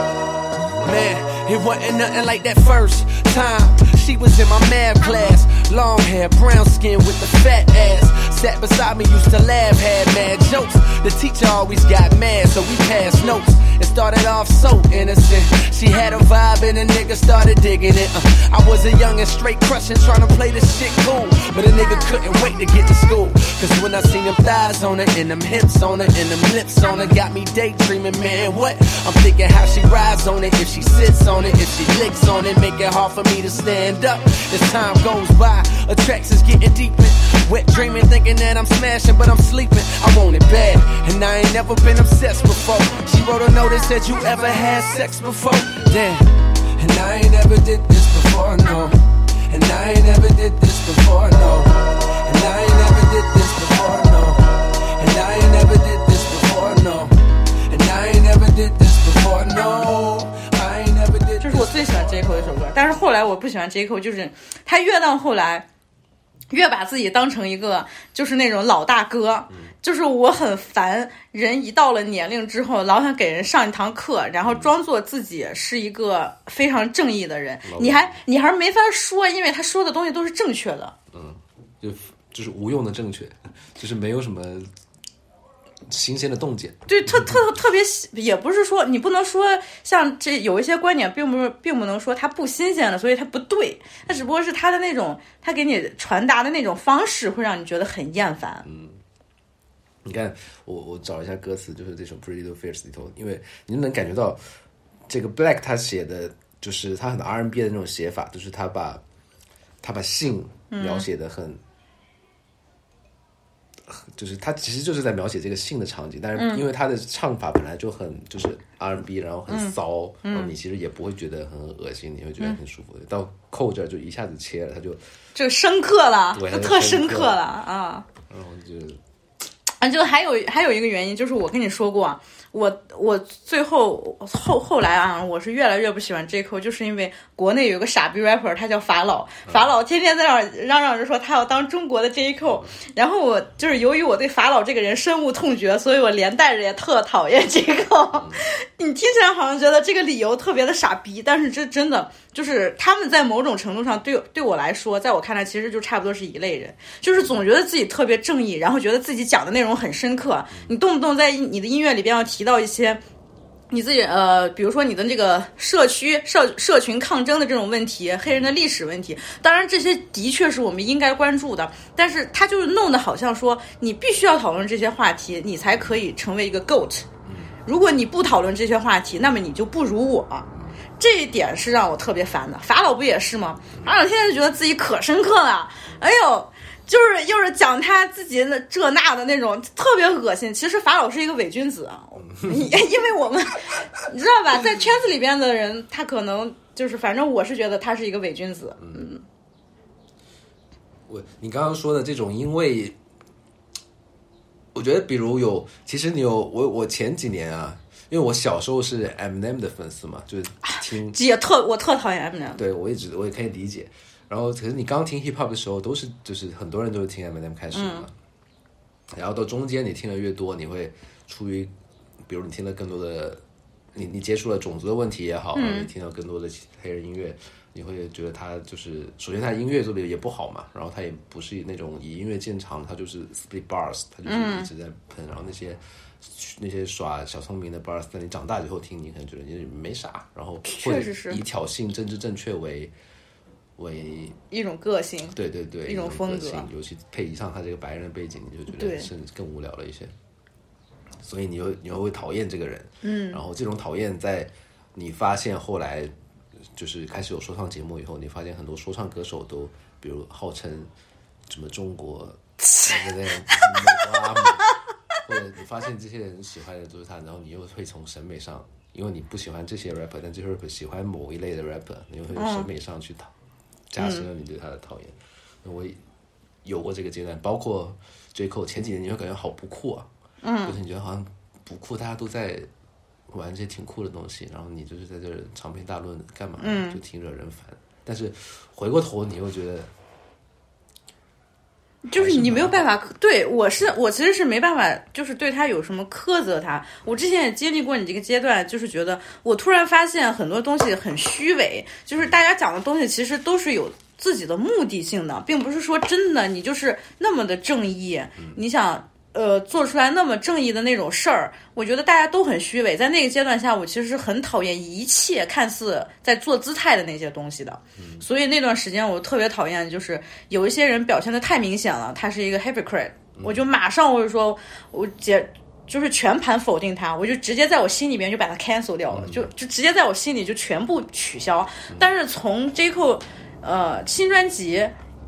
Man, it wasn't nothing like that first time. She was in my math class. Long hair, brown skin with the fat ass. Sat beside me, used to laugh, had mad jokes. The teacher always got mad, so we passed notes. It started off so innocent. She had a vibe and a nigga started digging it. Uh, I was a young and straight crushing, trying to play this shit cool. But a nigga couldn't wait to get to school. Cause when I seen them thighs on her, and them hips on her, and them lips on her, got me daydreaming, man, what? I'm thinking how she rides on it, if she sits on it, if she licks on it, make it hard for me to stand up. As time goes by, attractions getting deeper. Wet dreaming, thinking that I'm smashing, but I'm sleeping. I want it bad, and I ain't never been obsessed before. She wrote a note that said, You ever had sex before? Damn. And I ain't never did this before, no. And I ain't never did this before, no. And I ain't never did this before, no. And I ain't never did this before, no. And I ain't never did this before, no. I ain't never did 这是我最喜欢 J Cole 的一首歌，但是后来我不喜欢 J Cole，就是他越到后来， 越把自己当成一个就是那种老大哥，就是我很烦人一到了年龄之后，老想给人上一堂课，然后装作自己是一个非常正义的人，你还你还是没法说，因为他说的东西都是正确的。嗯就就是无用的正确，就是没有什么新鲜的洞见。对，特特特别，也不是说你不能说像这有一些观点，并不是并不能说它不新鲜了，所以它不对，它只不过是它的那种，它给你传达的那种方式，会让你觉得很厌烦。嗯你看，我我找一下歌词，就是这首《Pretty Little Fears》里头，因为你能感觉到这个 Black 他写的，就是他很 R&B 的那种写法，就是他把他把性描写的很，就是他其实就是在描写这个性的场景，但是因为他的唱法本来就很就是 R&B，然后很骚，然后你其实也不会觉得很恶心，你会觉得很舒服的。到扣这儿就一下子切了，他就就深刻了对，就特深刻了啊！然后就啊，就还有还有一个原因，就是我跟你说过，我我最后后后来啊，我是越来越不喜欢 J Cole，就是因为国内有个傻逼 rapper，他叫法老，法老天天在那儿嚷嚷着说他要当中国的 J Cole，然后我就是由于我对法老这个人深恶痛绝，所以我连带着也特讨厌 J Cole。*laughs* 你听起来好像觉得这个理由特别的傻逼，但是这真的就是他们在某种程度上对对我来说，在我看来其实就差不多是一类人，就是总觉得自己特别正义，然后觉得自己讲的内容很深刻，你动不动在你的音乐里边要提到一些。你自己呃，比如说你的这个社区社社群抗争的这种问题，黑人的历史问题，当然这些的确是我们应该关注的，但是他就是弄得好像说你必须要讨论这些话题，你才可以成为一个 GOAT。如果你不讨论这些话题，那么你就不如我。这一点是让我特别烦的。法老不也是吗？法老现在就觉得自己可深刻了，哎呦，就是又是讲他自己的这那的那种，特别恶心。其实法老是一个伪君子啊，*laughs* 因为我们你知道吧，在圈子里边的人，他可能就是，反正我是觉得他是一个伪君子。嗯，我你刚刚说的这种，因为我觉得，比如有，其实你有我我前几年啊，因为我小时候是 Eminem 的粉丝嘛，就是听，也特我特讨厌 Eminem。对我一直我也可以理解。然后，可是你刚听 hip hop 的时候，都是就是很多人都是听 Eminem 开始的嘛。然后到中间你听的越多，你会出于，比如你听了更多的，你你接触了种族的问题也好，你听到更多的黑人音乐，你会觉得他就是，首先他音乐做的也不好嘛，然后他也不是那种以音乐见长，他就是 split bars，他就是一直在喷，然后那些。那些耍小聪明的 bars，在你长大以后听，你可能觉得你没啥，然后或者确实是以挑衅政治正确为为一种个性，对对对，一种风格。个性尤其配上他这个白人背景，你就觉得甚至更无聊了一些。所以你又你又会讨厌这个人，嗯，然后这种讨厌在你发现后来就是开始有说唱节目以后，你发现很多说唱歌手都，比如号称什么中国 *laughs* 或者你发现这些人喜欢的都是他，然后你又会从审美上，因为你不喜欢这些 rapper，但这些 rapper 喜欢某一类的 rapper，你又会从审美上去讨加深了你对他的讨厌。我有过这个阶段，包括 J Cole 前几年，你会感觉好不酷啊，嗯，就是你觉得好像不酷，大家都在玩这些挺酷的东西，然后你就是在这儿长篇大论干嘛？嗯就挺惹人烦。但是回过头，你又觉得就是你没有办法，对我是我其实是没办法，就是对他有什么苛责他。我之前也经历过你这个阶段，就是觉得我突然发现很多东西很虚伪，就是大家讲的东西其实都是有自己的目的性的，并不是说真的你就是那么的正义，你想。呃，做出来那么正义的那种事儿，我觉得大家都很虚伪。在那个阶段下，我其实是很讨厌一切看似在做姿态的那些东西的。所以那段时间我特别讨厌，就是有一些人表现的太明显了，他是一个 hypocrite，我就马上我就说，我解就是全盘否定他，我就直接在我心里边就把他 cancel 掉了，就就直接在我心里就全部取消。但是从 J Cole 呃新专辑，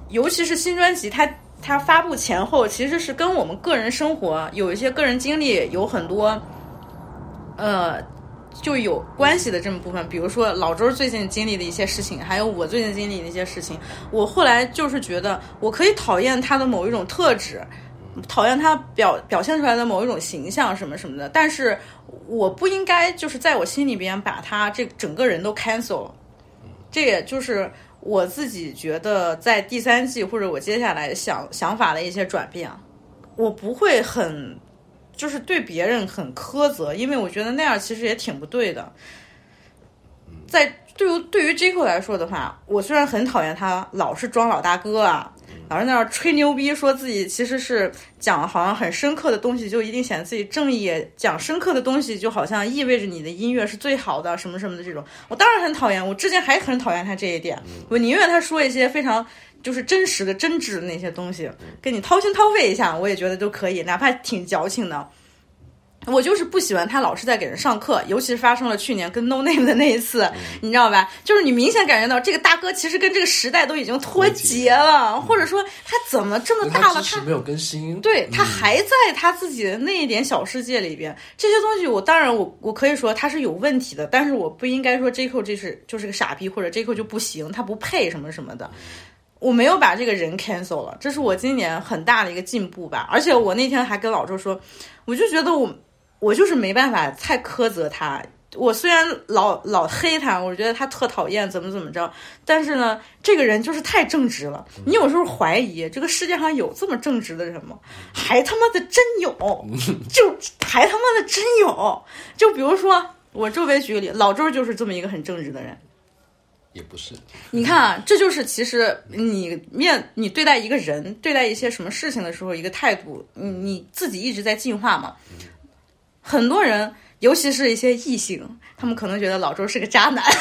尤其是新专辑，他。它发布前后其实是跟我们个人生活有一些个人经历有很多，呃，就有关系的这么部分。比如说老周最近经历的一些事情，还有我最近经历的一些事情。我后来就是觉得，我可以讨厌他的某一种特质，讨厌他表表现出来的某一种形象什么什么的，但是我不应该就是在我心里边把他这整个人都 cancel。这也就是。我自己觉得，在第三季或者我接下来想想法的一些转变，我不会很就是对别人很苛责，因为我觉得那样其实也挺不对的。在对于对于 J.K 来说的话，我虽然很讨厌他老是装老大哥啊。老是在那儿吹牛逼，说自己其实是讲好像很深刻的东西，就一定显得自己正义。讲深刻的东西，就好像意味着你的音乐是最好的，什么什么的这种。我当然很讨厌，我之前还很讨厌他这一点。我宁愿他说一些非常就是真实的、真挚的那些东西，跟你掏心掏肺一下，我也觉得都可以，哪怕挺矫情的。我就是不喜欢他老是在给人上课，尤其是发生了去年跟 No Name 的那一次，你知道吧？就是你明显感觉到这个大哥其实跟这个时代都已经脱节了，或者说他怎么这么大了，他没有更新，对他还在他自己的那一点小世界里边。这些东西我当然我我可以说他是有问题的，但是我不应该说 J Q 这是就是个傻逼，或者 J Q 就不行，他不配什么什么的。我没有把这个人 cancel 了，这是我今年很大的一个进步吧。而且我那天还跟老周说，我就觉得我。我就是没办法太苛责他。我虽然老老黑他，我觉得他特讨厌，怎么怎么着。但是呢，这个人就是太正直了。你有时候怀疑这个世界上有这么正直的人吗？还他妈的真有，*laughs* 就还他妈的真有。就比如说我周围举个例，老周就是这么一个很正直的人。也不是。你看啊，这就是其实你面你对待一个人，对待一些什么事情的时候一个态度，你你自己一直在进化嘛。很多人，尤其是一些异性，他们可能觉得老周是个渣男。*laughs*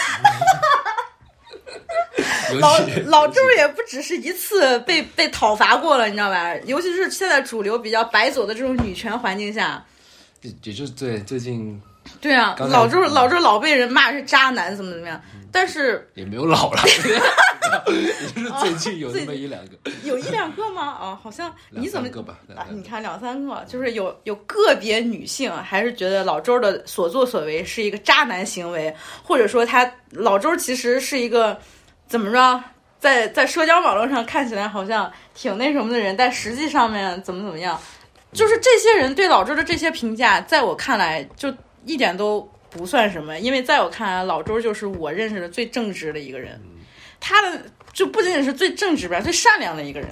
老老周也不只是一次被被讨伐过了，你知道吧？尤其是现在主流比较白左的这种女权环境下，也也就是对最近，对啊，老周老周老被人骂是渣男，怎么怎么样？但是也没有老了，*laughs* 也就是最近有那么一两个，有一两个吗？啊，好像你怎么个吧？啊，你看两三个，就是有有个别女性还是觉得老周的所作所为是一个渣男行为，或者说他老周其实是一个怎么着，在在社交网络上看起来好像挺那什么的人，但实际上面怎么怎么样，就是这些人对老周的这些评价，在我看来就一点都。不算什么，因为在我看来，老周就是我认识的最正直的一个人。他的就不仅仅是最正直吧，最善良的一个人。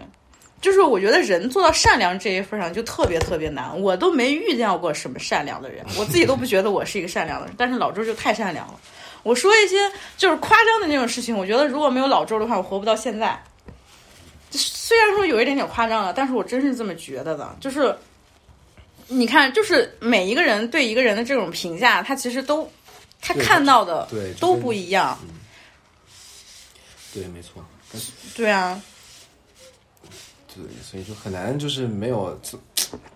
就是我觉得人做到善良这一份上就特别特别难，我都没遇见过什么善良的人，我自己都不觉得我是一个善良的人。但是老周就太善良了。我说一些就是夸张的那种事情，我觉得如果没有老周的话，我活不到现在。虽然说有一点点夸张了，但是我真是这么觉得的，就是。你看，就是每一个人对一个人的这种评价，他其实都他看到的都不一样。对，没错。对啊。对，所以就很难，就是没有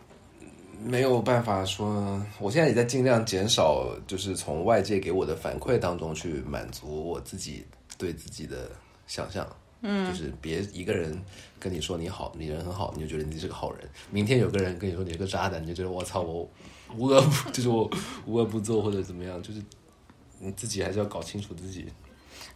*tsk* 没有办法说。我现在也在尽量减少，就是从外界给我的反馈当中去满足我自己对自己的想象。嗯，就是别一个人跟你说你好，你人很好，你就觉得你是个好人。明天有个人跟你说你是个渣男，你就觉得我操，我无恶不 *laughs* 就是我无恶不作或者怎么样，就是你自己还是要搞清楚自己。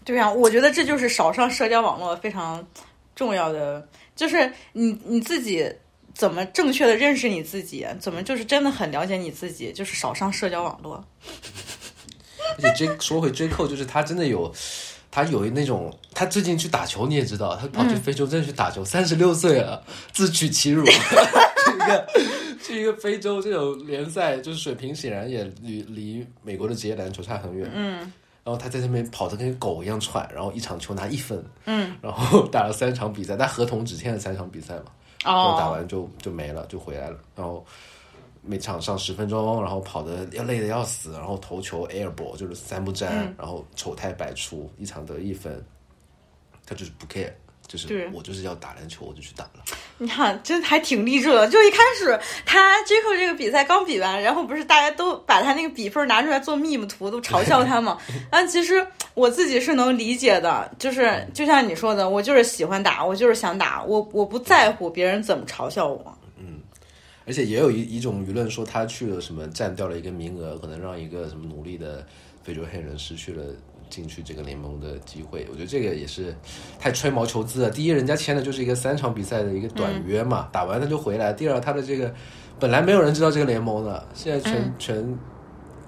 对啊，我觉得这就是少上社交网络非常重要的，就是你你自己怎么正确的认识你自己，怎么就是真的很了解你自己，就是少上社交网络。而且 J 说回 J 扣，就是他真的有，他有那种，他最近去打球，你也知道，他跑去非洲真的去打球，三十六岁了，自取其辱，*laughs* 去一个去一个非洲这种联赛，就是水平显然也离离美国的职业篮球差很远，嗯。然后他在那边跑得跟狗一样喘，然后一场球拿一分，嗯，然后打了三场比赛，但合同只签了三场比赛嘛，然后打完就就没了，就回来了，然后每场上十分钟，然后跑的要累的要死，然后投球 air ball 就是三不沾，然后丑态百出，一场得一分，他就是不 care，就是对我就是要打篮球，我就去打了。你看，真的还挺励志的。就一开始他 j a c o 这个比赛刚比完，然后不是大家都把他那个比分拿出来做 meme 图，都嘲笑他嘛。*laughs* 但其实我自己是能理解的，就是就像你说的，我就是喜欢打，我就是想打，我我不在乎别人怎么嘲笑我。而且也有一一种舆论说他去了什么占掉了一个名额，可能让一个什么努力的非洲黑人失去了进去这个联盟的机会。我觉得这个也是太吹毛求疵了。第一，人家签的就是一个三场比赛的一个短约嘛，打完他就回来。第二，他的这个本来没有人知道这个联盟的，现在全、全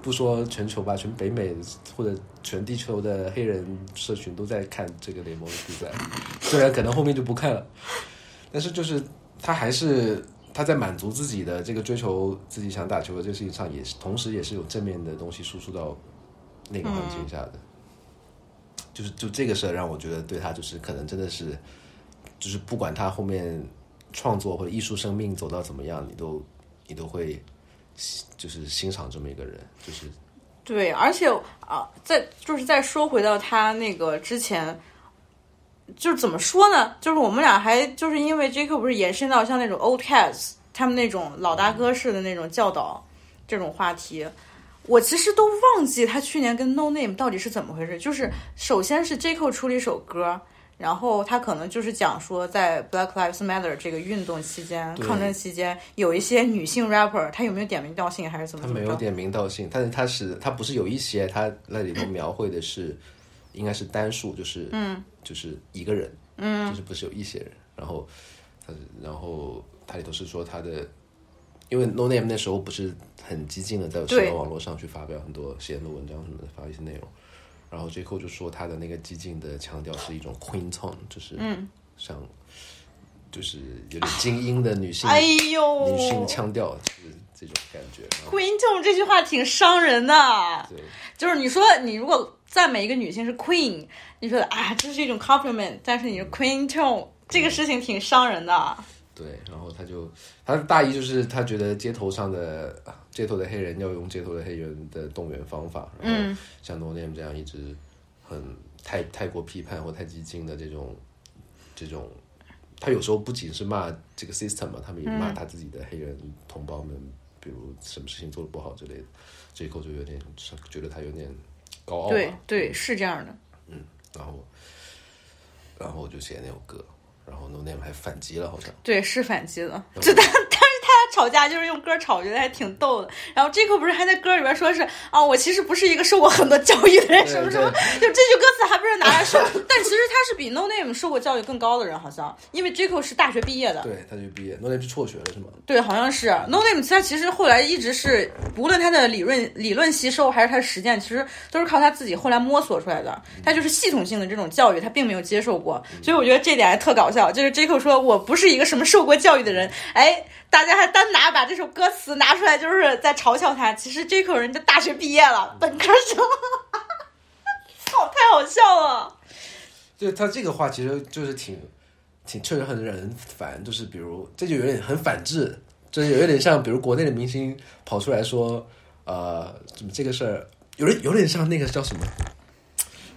不说全球吧，全北美或者全地球的黑人社群都在看这个联盟的比赛，虽然可能后面就不看了，但是就是他还是他在满足自己的这个追求自己想打球的这个事情上，也是同时也是有正面的东西输出到那个环境下的。就是就这个事儿让我觉得对他就是可能真的是，就是不管他后面创作或者艺术生命走到怎么样，你都你都会就是欣赏这么一个人，就是对，而且啊，在就是再说回到他那个之前，就是怎么说呢？就是我们俩还就是因为 J Q 不是延伸到像那种 Old Cats 他们那种老大哥式的那种教导这种话题，我其实都忘记他去年跟 No Name 到底是怎么回事。就是首先是 J Q 出了一首歌。然后他可能就是讲说，在 Black Lives Matter 这个运动期间、抗争期间，有一些女性 rapper，他有没有点名道姓还是怎么他？没有点名道姓，但是他是他不是有一些他那里头描绘的是应该是单数，就是嗯，就是一个人，嗯，就是不是有一些人，然后他然后他里头是说他的，因为 No Name 那时候不是很激进的在社交网络上去发表很多写很多文章什么的，发一些内容，然后 J Cole 就说他的那个激进的腔调是一种 Queen tone，就是嗯，像就是有点精英的女性、哎呦，女性腔调，就是这种感觉。Queen Tone 这句话挺伤人的，对，就是你说你如果赞美一个女性是 Queen，你说啊这是一种 compliment，但是你是 Queen Tone，这个事情挺伤人的。对，然后他就他的大意就是他觉得街头上的啊街头的黑人要用街头的黑人的动员方法，然后像 No Name 这样一直很太太过批判或太激进的这种这种，他有时候不仅是骂这个 system 嘛，他们也骂他自己的黑人同胞们，比如什么事情做的不好之类的，这一口就有点觉得他有点高傲吧，对对，是这样的。嗯然后然后我就写那首歌，然后 No Name 还反击了，好像。对，是反击了。吵架就是用歌吵，我觉得还挺逗的。然后 j a c o 不是还在歌里边说是啊，我其实不是一个受过很多教育的人，什么什么，就这句歌词还不是拿来说。但其实他是比 No Name 受过教育更高的人，好像，因为 j a c o 是大学毕业的。对，他就毕业，No Name 是辍学了是吗？对，好像是 No Name，他其实后来一直是，无论他的理论理论吸收还是他的实践，其实都是靠他自己后来摸索出来的。他就是系统性的这种教育，他并没有接受过，所以我觉得这点还特搞笑。就是 J Cole 说我不是一个什么受过教育的人，哎，大家还单拿把这首歌词拿出来，就是在嘲笑他。其实 J Cole 人家大学毕业了，本科生，操，*laughs* 太好笑了。就他这个话其实就是挺挺确实很惹人烦，就是比如这就有点很反制，就是有点像比如国内的明星跑出来说，呃，怎么这个事儿有点有点像那个叫什么，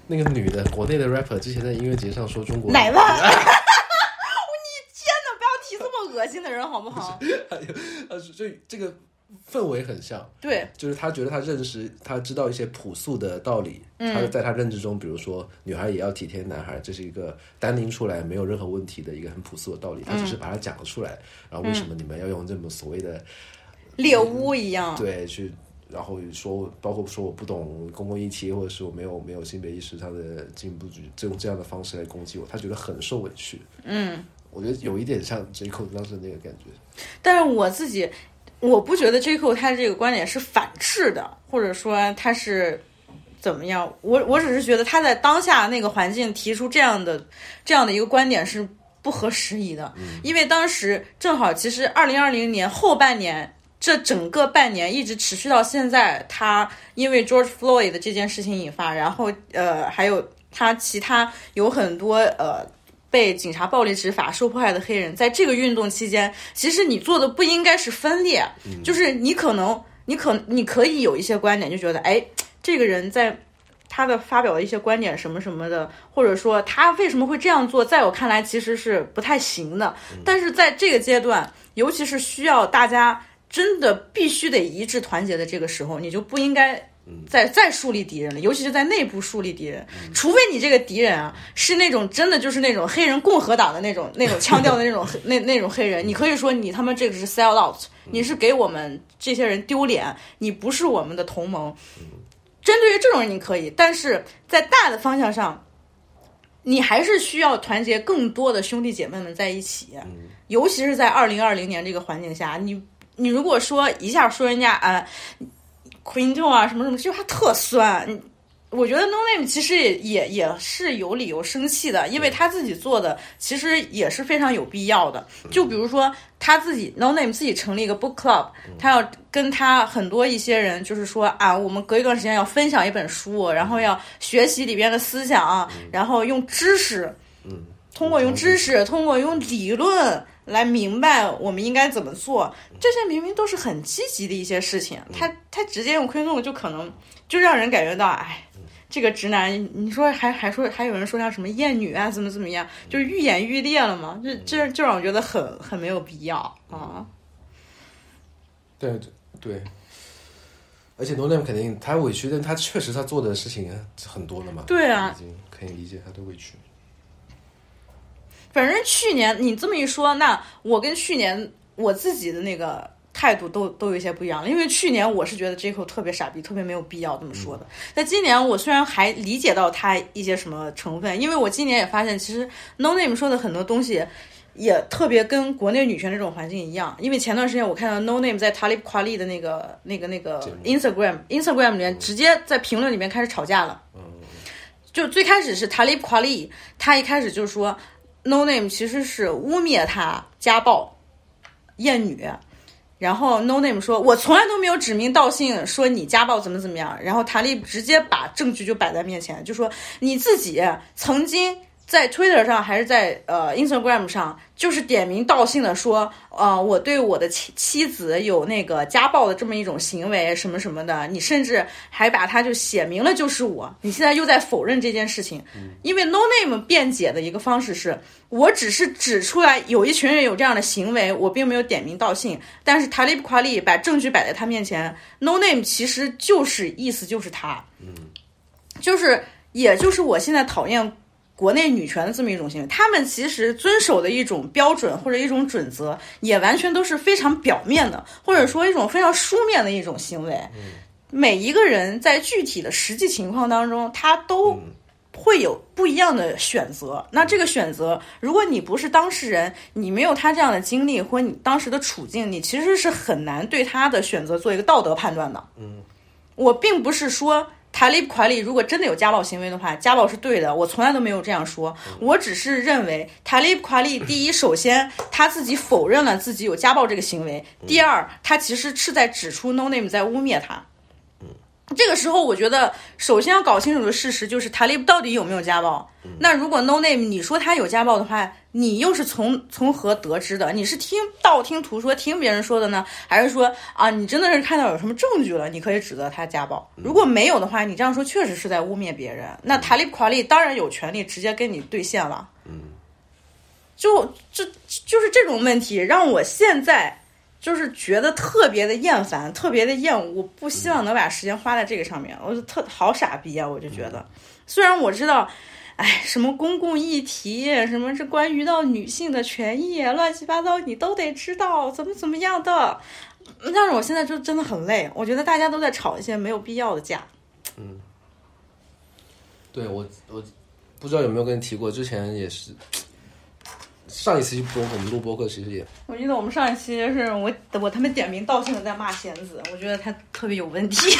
那个女的国内的 rapper 之前在音乐节上说中国奶爸，你天哪，不要提这么恶心的人好不好？*laughs* 呃，就这个氛围很像，对，就是他觉得他认识，他知道一些朴素的道理。他在他认知中，比如说女孩也要体贴男孩，这是一个单拎出来没有任何问题的一个很朴素的道理。他只是把它讲了出来，然后为什么你们要用这么所谓的猎巫一样。对去，然后说包括说我不懂公共议题，或者是我没有没有性别意识上的进步，就用这样的方式来攻击我，他觉得很受委屈。嗯，我觉得有一点像 J Cole 当时那个感觉。但是我自己，我不觉得 J Cole 他这个观点是反制的，或者说他是怎么样？我我只是觉得他在当下那个环境提出这样的这样的一个观点是不合时宜的，因为当时正好其实二零二零年后半年。这整个半年一直持续到现在，他因为 George Floyd 的这件事情引发，然后呃，还有他其他有很多呃被警察暴力执法、受迫害的黑人，在这个运动期间，其实你做的不应该是分裂，就是你可能你可你可以有一些观点，就觉得哎，这个人在他的发表的一些观点什么什么的，或者说他为什么会这样做，在我看来其实是不太行的。但是在这个阶段，尤其是需要大家。真的必须得一致团结的这个时候，你就不应该再再树立敌人了，尤其是在内部树立敌人。除非你这个敌人啊是那种真的就是那种黑人共和党的那种那种腔调的那种那那种黑人，你可以说你他妈这个是 sell out，你是给我们这些人丢脸，你不是我们的同盟。针对于这种人你可以，但是在大的方向上，你还是需要团结更多的兄弟姐妹们在一起，尤其是在二零二零年这个环境下，你。你如果说一下说人家啊，Queen 啊什么什么，这句话特酸。我觉得 No Name 其实也也也是有理由生气的，因为他自己做的其实也是非常有必要的。就比如说他自己 No Name 自己成立一个 Book Club，他要跟他很多一些人，就是说啊，我们隔一段时间要分享一本书，然后要学习里边的思想，然后用知识，嗯，通过用知识，通过用理论。来明白我们应该怎么做，这些明明都是很积极的一些事情，他他直接用亏弄就可能就让人感觉到，哎，这个直男，你说还还说还有人说他什么厌女啊，怎么怎么样，就是愈演愈烈了嘛，这这就让我觉得很很没有必要啊。对对，而且 No Name 肯定他委屈，但他确实他做的事情很多了嘛，对啊，已经可以理解他的委屈。反正去年你这么一说，那我跟去年我自己的那个态度都都有一些不一样了。因为去年我是觉得 J 口特别傻逼，特别没有必要这么说的。但今年，我虽然还理解到他一些什么成分，因为我今年也发现，其实 No Name 说的很多东西也特别跟国内女权这种环境一样。因为前段时间我看到 No Name 在 Talib Kweli 的那个那个那个 Instagram Instagram 里面直接在评论里面开始吵架了。就最开始是 Talib Kweli，他一开始就说。No Name 其实是污蔑他家暴、厌女，然后 No Name 说：“我从来都没有指名道姓说你家暴怎么怎么样。”然后谭力直接把证据就摆在面前，就说你自己曾经。在 Twitter 上还是在呃 Instagram 上，就是点名道姓的说，呃，我对我的妻妻子有那个家暴的这么一种行为，什么什么的。你甚至还把他就写明了就是我。你现在又在否认这件事情，因为 No Name 辩解的一个方式是，我只是指出来有一群人有这样的行为，我并没有点名道姓。但是 Talib Kweli 把证据摆在他面前，No Name 其实就是意思就是他，嗯，就是也就是我现在讨厌。国内女权的这么一种行为，他们其实遵守的一种标准或者一种准则，也完全都是非常表面的，或者说一种非常书面的一种行为。每一个人在具体的实际情况当中，他都会有不一样的选择。那这个选择，如果你不是当事人，你没有他这样的经历或你当时的处境，你其实是很难对他的选择做一个道德判断的。嗯，我并不是说。塔利普·夸利如果真的有家暴行为的话，家暴是对的，我从来都没有这样说。我只是认为塔利普·夸利第一，首先他自己否认了自己有家暴这个行为；第二，他其实是在指出 No Name 在污蔑他。这个时候，我觉得首先要搞清楚的事实就是塔利布到底有没有家暴。那如果 No Name 你说他有家暴的话，你又是从从何得知的？你是听道听途说，听别人说的呢，还是说啊，你真的是看到有什么证据了，你可以指责他家暴？如果没有的话，你这样说确实是在污蔑别人。那塔利布夸利当然有权利直接跟你对线了。嗯，就这就是这种问题，让我现在。就是觉得特别的厌烦，特别的厌恶，我不希望能把时间花在这个上面。我就特好傻逼啊！我就觉得，虽然我知道，哎，什么公共议题，什么是关于到女性的权益，乱七八糟，你都得知道，怎么怎么样的。但是我现在就真的很累，我觉得大家都在吵一些没有必要的架。嗯，对我我不知道有没有跟你提过，之前也是。上一期播我们录播客，其实也，我记得我们上一期是我我他妈点名道姓的在骂贤子，我觉得他特别有问题。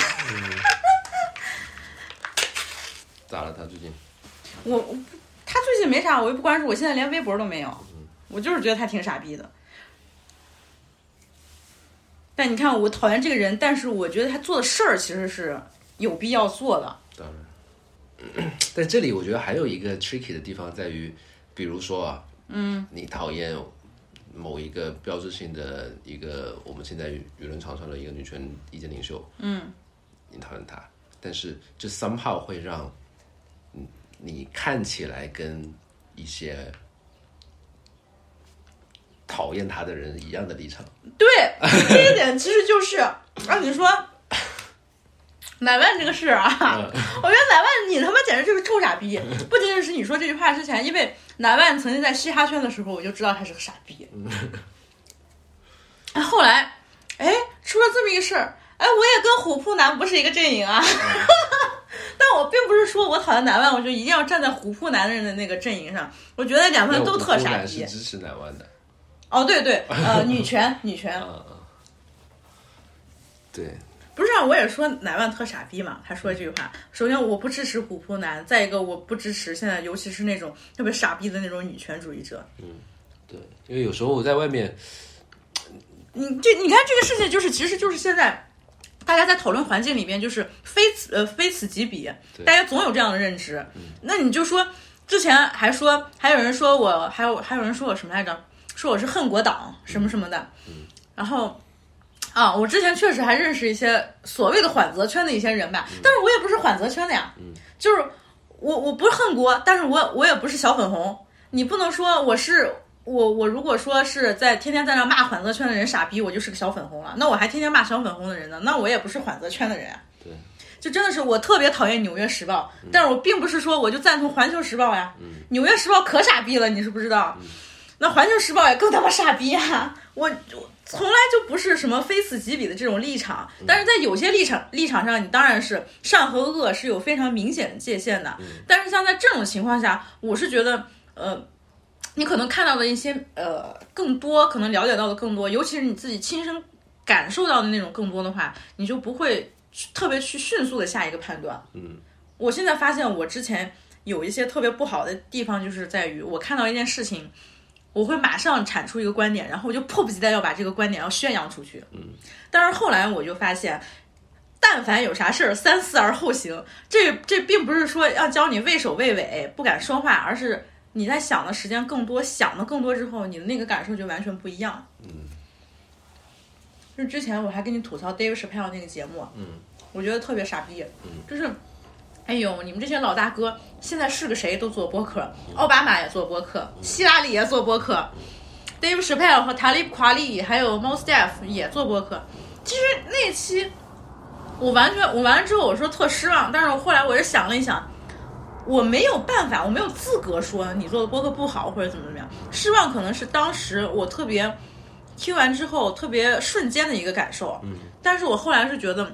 咋了？他最近我我他最近没啥，我又不关注，我现在连微博都没有，我就是觉得他挺傻逼的。但你看，我讨厌这个人，但是我觉得他做的事儿其实是有必要做的。当然，*coughs* 但这里我觉得还有一个 tricky 的地方在于，比如说啊，嗯，你讨厌某一个标志性的一个我们现在舆论场上的一个女权意见领袖，嗯，你讨厌她，但是这 somehow 会让，嗯，你看起来跟一些讨厌他的人一样的立场。对，这一点其实就是啊你说乃万这个事儿啊，我觉得乃万你他妈简直就是臭傻逼。不仅仅是你说这句话之前，因为乃万曾经在嘻哈圈的时候，我就知道他是个傻逼。哎，后来，哎，出了这么一个事儿，哎，我也跟虎扑男不是一个阵营啊。*laughs* 但我并不是说我讨厌乃万，我就一定要站在虎扑男人的那个阵营上。我觉得两个人都特傻逼。支持乃万的。哦，对对，呃，*laughs* 女权，女权，对，不是啊，我也说乃万特傻逼嘛。他说这句话，首先我不支持虎扑男，再一个我不支持现在尤其是那种特别傻逼的那种女权主义者。嗯对，因为有时候我在外面，你这你看这个事情就是，其实就是现在大家在讨论环境里边，就是非此呃非此即彼，大家总有这样的认知。那你就说之前还说还有人说我还有还有人说我什么来着？说我是恨国党什么什么的。嗯然后啊，我之前确实还认识一些所谓的缓则圈的一些人吧，但是我也不是缓则圈的呀。就是我我不是恨国，但是我我也不是小粉红。你不能说我是我我如果说是在天天在那骂缓则圈的人傻逼，我就是个小粉红了。那我还天天骂小粉红的人呢，那我也不是缓则圈的人啊。对，就真的是我特别讨厌《纽约时报》，但是我并不是说我就赞同《环球时报》呀，纽约时报》可傻逼了，你是不知道。那《环球时报》也更他妈傻逼啊！我我从来就不是什么非此即彼的这种立场，但是在有些立场立场上，你当然是善和恶是有非常明显的界限的。但是像在这种情况下，我是觉得，呃，你可能看到的一些呃更多，可能了解到的更多，尤其是你自己亲身感受到的那种更多的话，你就不会去特别去迅速的下一个判断。嗯，我现在发现我之前有一些特别不好的地方，就是在于我看到一件事情。我会马上产出一个观点，然后我就迫不及待要把这个观点要宣扬出去。嗯，但是后来我就发现，但凡有啥事儿，三思而后行。这这并不是说要教你畏首畏尾、不敢说话，而是你在想的时间更多，想的更多之后，你的那个感受就完全不一样。嗯，就是之前我还跟你吐槽 Dave Chappelle 那个节目，嗯，我觉得特别傻逼，嗯，就是。哎呦，你们这些老大哥现在是个谁都做播客，奥巴马也做播客，希拉里也做播客，Dave Chappelle 和塔利普夸利还有 Mos Def 也做播客。其实那期我完全我完了之后，我说特失望，但是我后来我又想了一想，我没有办法，我没有资格说你做的播客不好或者怎么怎么样。失望可能是当时我特别听完之后特别瞬间的一个感受，嗯，但是我后来是觉得。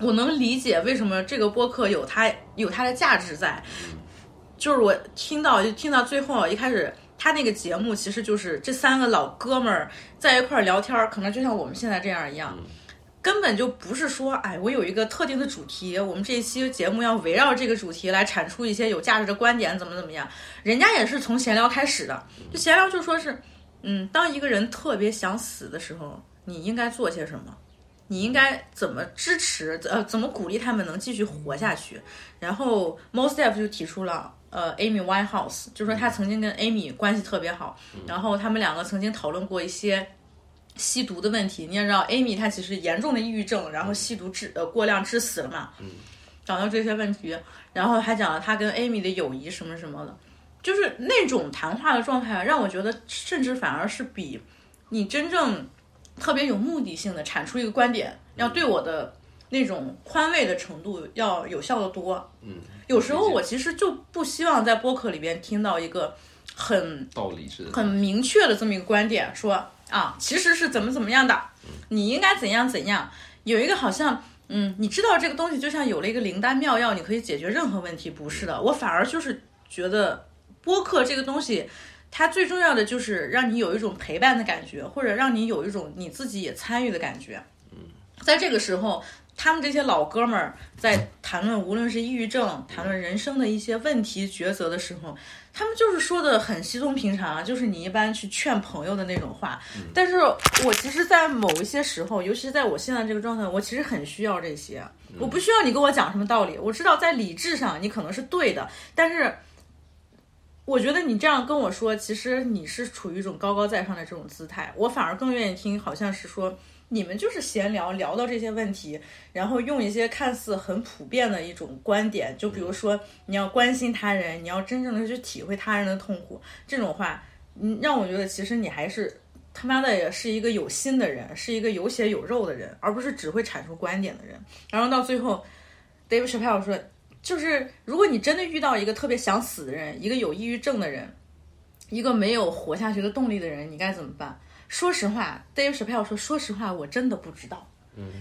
我能理解为什么这个播客有它有它的价值在，就是我听到就听到最后一开始他那个节目其实就是这三个老哥们儿在一块儿聊天儿，可能就像我们现在这样一样，根本就不是说哎我有一个特定的主题，我们这一期节目要围绕这个主题来产出一些有价值的观点，怎么怎么样，人家也是从闲聊开始的，就闲聊就说是，嗯，当一个人特别想死的时候，你应该做些什么。你应该怎么支持呃怎么鼓励他们能继续活下去？然后 Mostef 就提出了呃 Amy Winehouse，就说他曾经跟 Amy 关系特别好，然后他们两个曾经讨论过一些吸毒的问题。你也知道 Amy 她其实严重的抑郁症，然后吸毒致呃过量致死了嘛，讲到这些问题，然后还讲了他跟 Amy 的友谊什么什么的，就是那种谈话的状态，让我觉得甚至反而是比你真正。特别有目的性的产出一个观点，要对我的那种宽慰的程度要有效的多。嗯，有时候我其实就不希望在播客里边听到一个很道理是很明确的这么一个观点，说啊，其实是怎么怎么样的，你应该怎样怎样。有一个好像，嗯，你知道这个东西就像有了一个灵丹妙药，你可以解决任何问题，不是的。我反而就是觉得播客这个东西。它最重要的就是让你有一种陪伴的感觉，或者让你有一种你自己也参与的感觉。嗯，在这个时候，他们这些老哥们儿在谈论无论是抑郁症，谈论人生的一些问题抉择的时候，他们就是说的很稀松平常啊，就是你一般去劝朋友的那种话。但是我其实，在某一些时候，尤其是在我现在这个状态，我其实很需要这些。我不需要你跟我讲什么道理，我知道在理智上你可能是对的，但是。我觉得你这样跟我说，其实你是处于一种高高在上的这种姿态，我反而更愿意听，好像是说你们就是闲聊，聊到这些问题，然后用一些看似很普遍的一种观点，就比如说你要关心他人，你要真正的去体会他人的痛苦，这种话，嗯，让我觉得其实你还是他妈的也是一个有心的人，是一个有血有肉的人，而不是只会阐述观点的人。然后到最后，David Chappelle 说。就是如果你真的遇到一个特别想死的人，一个有抑郁症的人，一个没有活下去的动力的人，你该怎么办？说实话，Dave Chappelle 说：“说实话，我真的不知道。”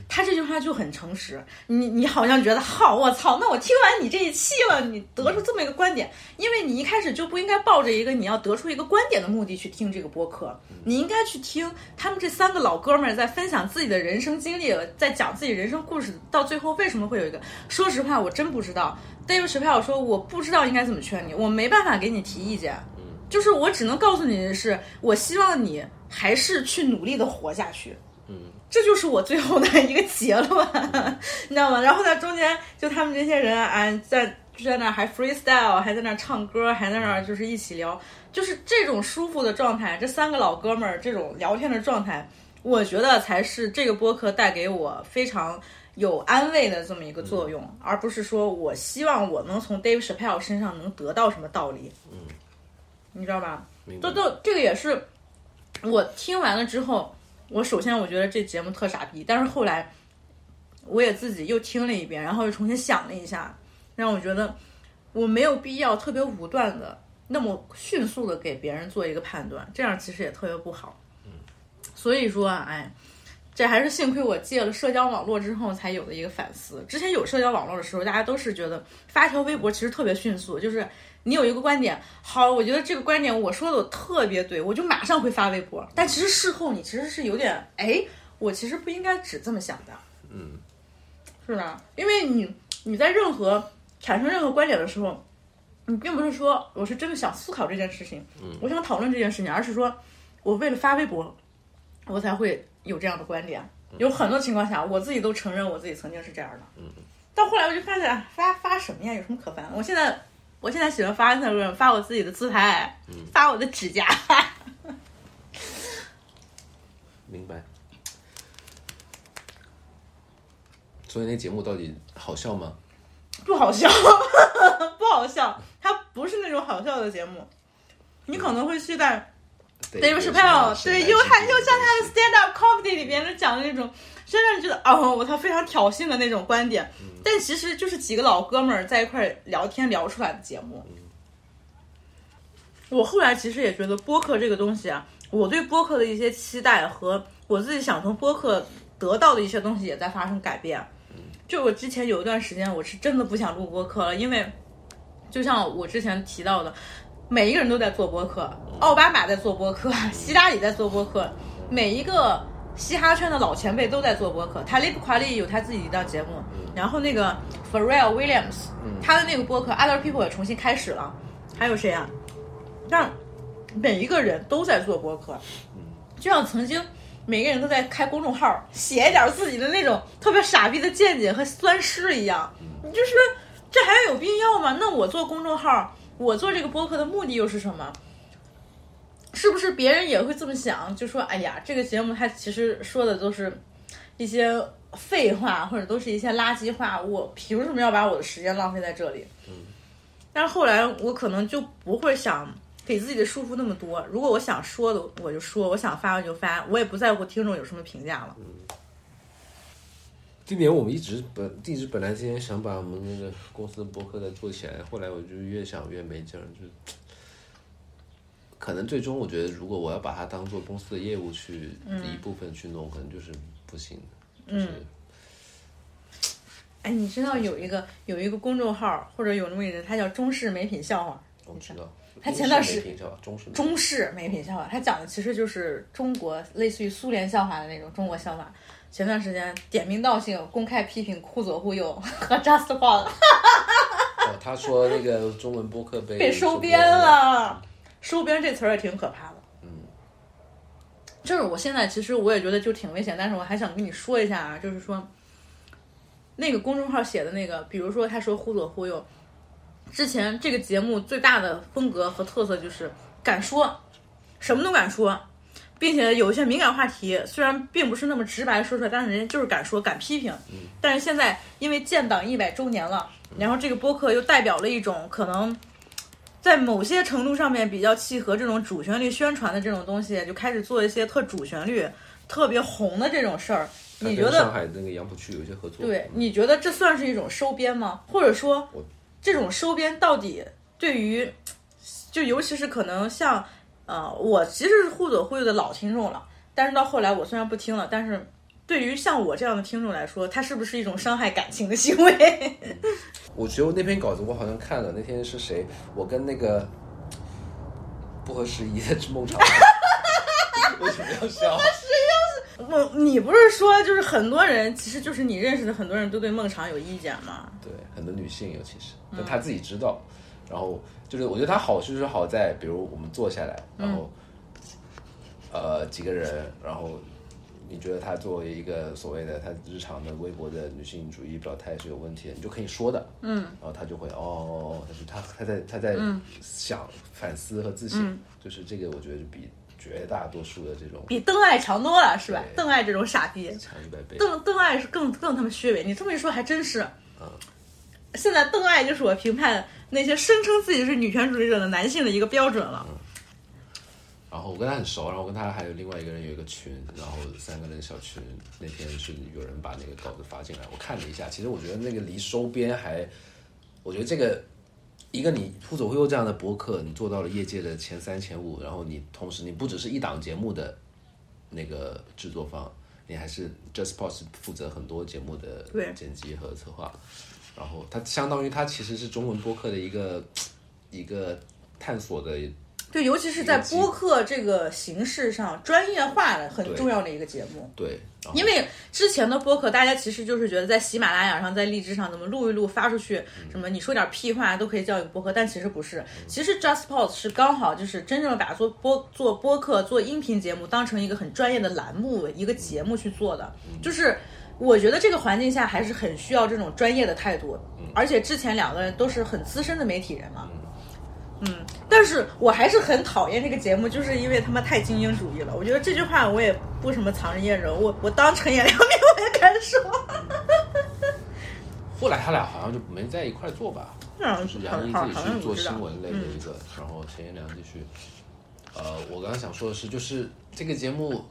他这句话就很诚实。你你好像觉得，好，我操，那我听完你这一期了，你得出这么一个观点，因为你一开始就不应该抱着一个你要得出一个观点的目的去听这个播客，你应该去听他们这三个老哥们儿在分享自己的人生经历，在讲自己人生故事，到最后为什么会有一个？说实话，我真不知道。Chappelle 说，我不知道应该怎么劝你，我没办法给你提意见，就是我只能告诉你的是，我希望你还是去努力的活下去。这就是我最后的一个结论，你知道吗？然后呢，中间就他们这些人啊，在就在那还 freestyle，还在那唱歌，还在那就是一起聊，就是这种舒服的状态。这三个老哥们儿这种聊天的状态，我觉得才是这个播客带给我非常有安慰的这么一个作用，而不是说我希望我能从 Dave Chappelle 身上能得到什么道理。嗯，你知道吧？都都，这个也是我听完了之后。我首先我觉得这节目特傻逼，但是后来我也自己又听了一遍，然后又重新想了一下，让我觉得我没有必要特别武断的那么迅速的给别人做一个判断，这样其实也特别不好。所以说，哎，这还是幸亏我戒了社交网络之后才有的一个反思。之前有社交网络的时候，大家都是觉得发条微博其实特别迅速，就是。你有一个观点，好，我觉得这个观点我说的我特别对，我就马上会发微博。但其实事后你其实是有点，哎，我其实不应该只这么想的，嗯，是吧？因为你你在任何产生任何观点的时候，你并不是说我是真的想思考这件事情，嗯，我想讨论这件事情，而是说我为了发微博，我才会有这样的观点。有很多情况下，我自己都承认我自己曾经是这样的，嗯，到后来我就发现发发什么呀？有什么可烦？我现在。我现在喜欢发那个发我自己的自拍，*laughs* 发我的指甲。*laughs* 明白。所以那节目到底好笑吗？不好笑，*laughs* 不好笑。它不是那种好笑的节目。你可能会期待 David Chappelle，对，又还又像他的 Stand Up Comedy 里边的讲的那种。真的觉得哦，我操，非常挑衅的那种观点，但其实就是几个老哥们儿在一块聊天聊出来的节目。我后来其实也觉得播客这个东西啊，我对播客的一些期待和我自己想从播客得到的一些东西也在发生改变。就我之前有一段时间，我是真的不想录播客了，因为就像我之前提到的，每一个人都在做播客，奥巴马在做播客，希拉里在做播客，每一个。嘻哈圈的老前辈都在做播客，塔利布·夸利有他自己一档节目，然后那个 Pharrell Williams，他的那个播客 Other People 也重新开始了，还有谁啊？让每一个人都在做播客，就像曾经每个人都在开公众号，写一点自己的那种特别傻逼的见解和酸诗一样，你就是这还有必要吗？那我做公众号，我做这个播客的目的又是什么？是不是别人也会这么想？就说，哎呀，这个节目它其实说的都是一些废话，或者都是一些垃圾话。我凭什么要把我的时间浪费在这里？嗯。但是后来我可能就不会想给自己的束缚那么多。如果我想说的，我就说；我想发我就发，我也不在乎听众有什么评价了。嗯。今年我们一直本一直本来今天想把我们那个公司的博客再做起来，后来我就越想越没劲儿，就。可能最终，我觉得如果我要把它当做公司的业务去一部分去弄，可能就是不行的。嗯。哎，你知道有一个有一个公众号，或者有那么一个人，他叫中式美品笑话。我知道。他前段时英式美品笑话，中式美品中式美品笑话，他讲的其实就是中国类似于苏联笑话的那种中国笑话。前段时间点名道姓公开批评库左忽右和 *laughs* Just Pop 哦，他说那个中文播客被被收编编。了，收编这词儿也挺可怕的。嗯，就是我现在其实我也觉得就挺危险，但是我还想跟你说一下啊，就是说那个公众号写的那个，比如说他说忽左忽右，之前这个节目最大的风格和特色就是敢说，什么都敢说。并且有一些敏感话题，虽然并不是那么直白说出来，但是人家就是敢说、敢批评。但是现在因为建党一百周年了，然后这个播客又代表了一种可能在某些程度上面比较契合这种主旋律宣传的这种东西，就开始做一些特主旋律、特别红的这种事儿。你觉得上海那个杨浦区有一些合作？对？你觉得这算是一种收编吗？或者说，这种收编到底对于，就尤其是可能像呃，我其实是忽左忽右的老听众了，但是到后来我虽然不听了，但是对于像我这样的听众来说，它是不是一种伤害感情的行为？*laughs* 我觉得那篇稿子我好像看了，那天是谁？我跟那个不合时宜的孟尝。*laughs* 为什么要笑？我你不是说就是很多人，其实就是你认识的很多人都对孟尝有意见吗？对，很多女性尤其是，但她自己知道。然后就是我觉得她好，就是好在，比如我们坐下来，然后、呃几个人，然后你觉得她作为一个所谓的她日常的微博的女性主义表态是有问题的，你就可以说的。嗯，然后她就会哦，他是她她在她在想反思和自省，就是这个我觉得就比绝大多数的这种比邓艾强多了，是吧？邓艾这种傻逼，强一百倍。邓邓艾是更更他妈虚伪。你这么一说，还真是。嗯现在邓艾就是我评判那些声称自己是女权主义者的男性的一个标准了。然后我跟他很熟，然后我跟他还有另外一个人有一个群，然后三个人小群。那天是有人把那个稿子发进来，我看了一下，其实我觉得那个离收编还，我觉得这个一个你忽左忽右这样的博客，你做到了业界的前三前五，然后你同时你不只是一档节目的那个制作方，你还是 JustPod 是负责很多节目的对剪辑和策划，然后它相当于它其实是中文播客的一个 *tsk* 一个探索的对，尤其是在播客这个形式上，专业化的很重要的一个节目。对，因为之前的播客，大家其实就是觉得在喜马拉雅上、在荔枝上怎么录一录发出去，什么你说点屁话都可以叫一个播客，但其实不是。其实 JustPod 是刚好就是真正的把做播做播客、做音频节目当成一个很专业的栏目、一个节目去做的，就是。我觉得这个环境下还是很需要这种专业的态度，而且之前两个人都是很资深的媒体人嘛，嗯，但是我还是很讨厌这个节目，就是因为他妈太精英主义了。我觉得这句话我也不什么藏着掖着，我我当陈也良面我也敢说。后来他俩好像就没在一块做吧，是杨毅自己去做新闻类的一个，然后陈彦良继续。呃，我刚刚想说的是，就是这个节目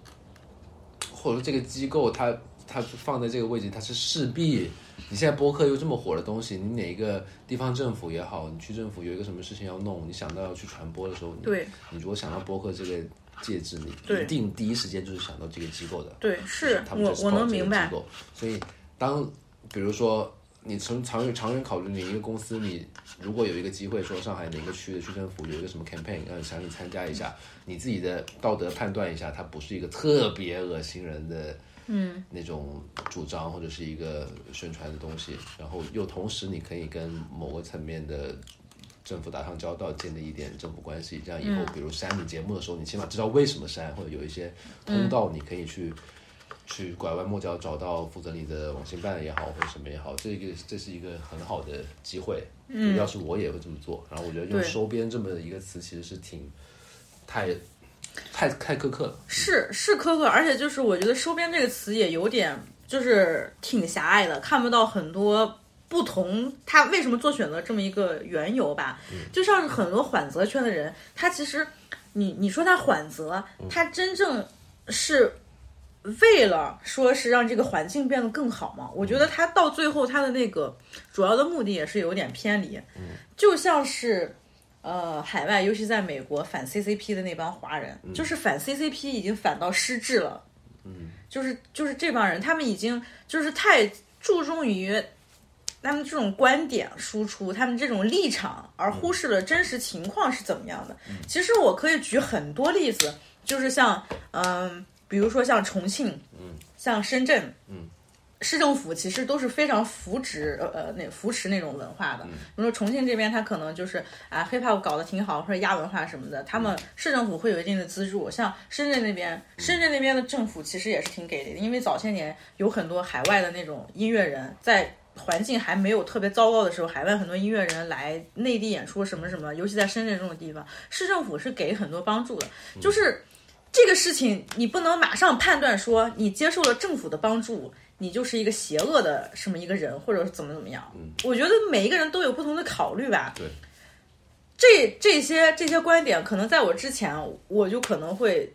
或者说这个机构，它它放在这个位置，它是势必。你现在播客又这么火的东西，你哪一个地方政府也好，你区政府有一个什么事情要弄，你想到要去传播的时候，你对你如果想到播客这个介质，你一定第一时间就是想到这个机构的。对，是他们我我能明白所以当比如说你从长远长远考虑，你一个公司，你如果有一个机会说上海哪个区的区政府有一个什么 campaign，呃，想你参加一下，你自己的道德判断一下，它不是一个特别恶心人的。嗯，那种主张或者是一个宣传的东西，然后又同时你可以跟某个层面的政府打上交道，建立一点政府关系，这样以后比如删你节目的时候，你起码知道为什么删，或者有一些通道你可以去、去拐弯抹角找到负责你的网信办也好，或者什么也好，这个这是一个很好的机会。嗯，要是我也会这么做。然后我觉得用收编这么一个词，其实是挺太太太苛刻了。是是苛刻，而且就是我觉得“收编”这个词也有点就是挺狭隘的，看不到很多不同他为什么做选择这么一个缘由吧。就像是很多缓则圈的人，他其实你你说他缓则，他真正是。为了说是让这个环境变得更好嘛，我觉得他到最后他的那个主要的目的也是有点偏离，就像是呃，海外尤其在美国反 CCP 的那帮华人，就是反 CCP 已经反到失智了。嗯，就是就是这帮人，他们已经就是太注重于他们这种观点输出，他们这种立场，而忽视了真实情况是怎么样的。其实我可以举很多例子，就是像嗯，比如说像重庆，嗯，像深圳，嗯。市政府其实都是非常扶持呃呃那扶持那种文化的，比如说重庆这边，他可能就是啊 hiphop 搞得挺好，或者亚文化什么的，他们市政府会有一定的资助。像深圳那边，深圳那边的政府其实也是挺给力的，因为早些年有很多海外的那种音乐人，在环境还没有特别糟糕的时候，海外很多音乐人来内地演出什么什么，尤其在深圳这种地方，市政府是给很多帮助的。就是这个事情，你不能马上判断说你接受了政府的帮助。你就是一个邪恶的什么一个人，或者怎么怎么样？嗯，我觉得每一个人都有不同的考虑吧。对，这这些这些观点，可能在我之前，我就可能会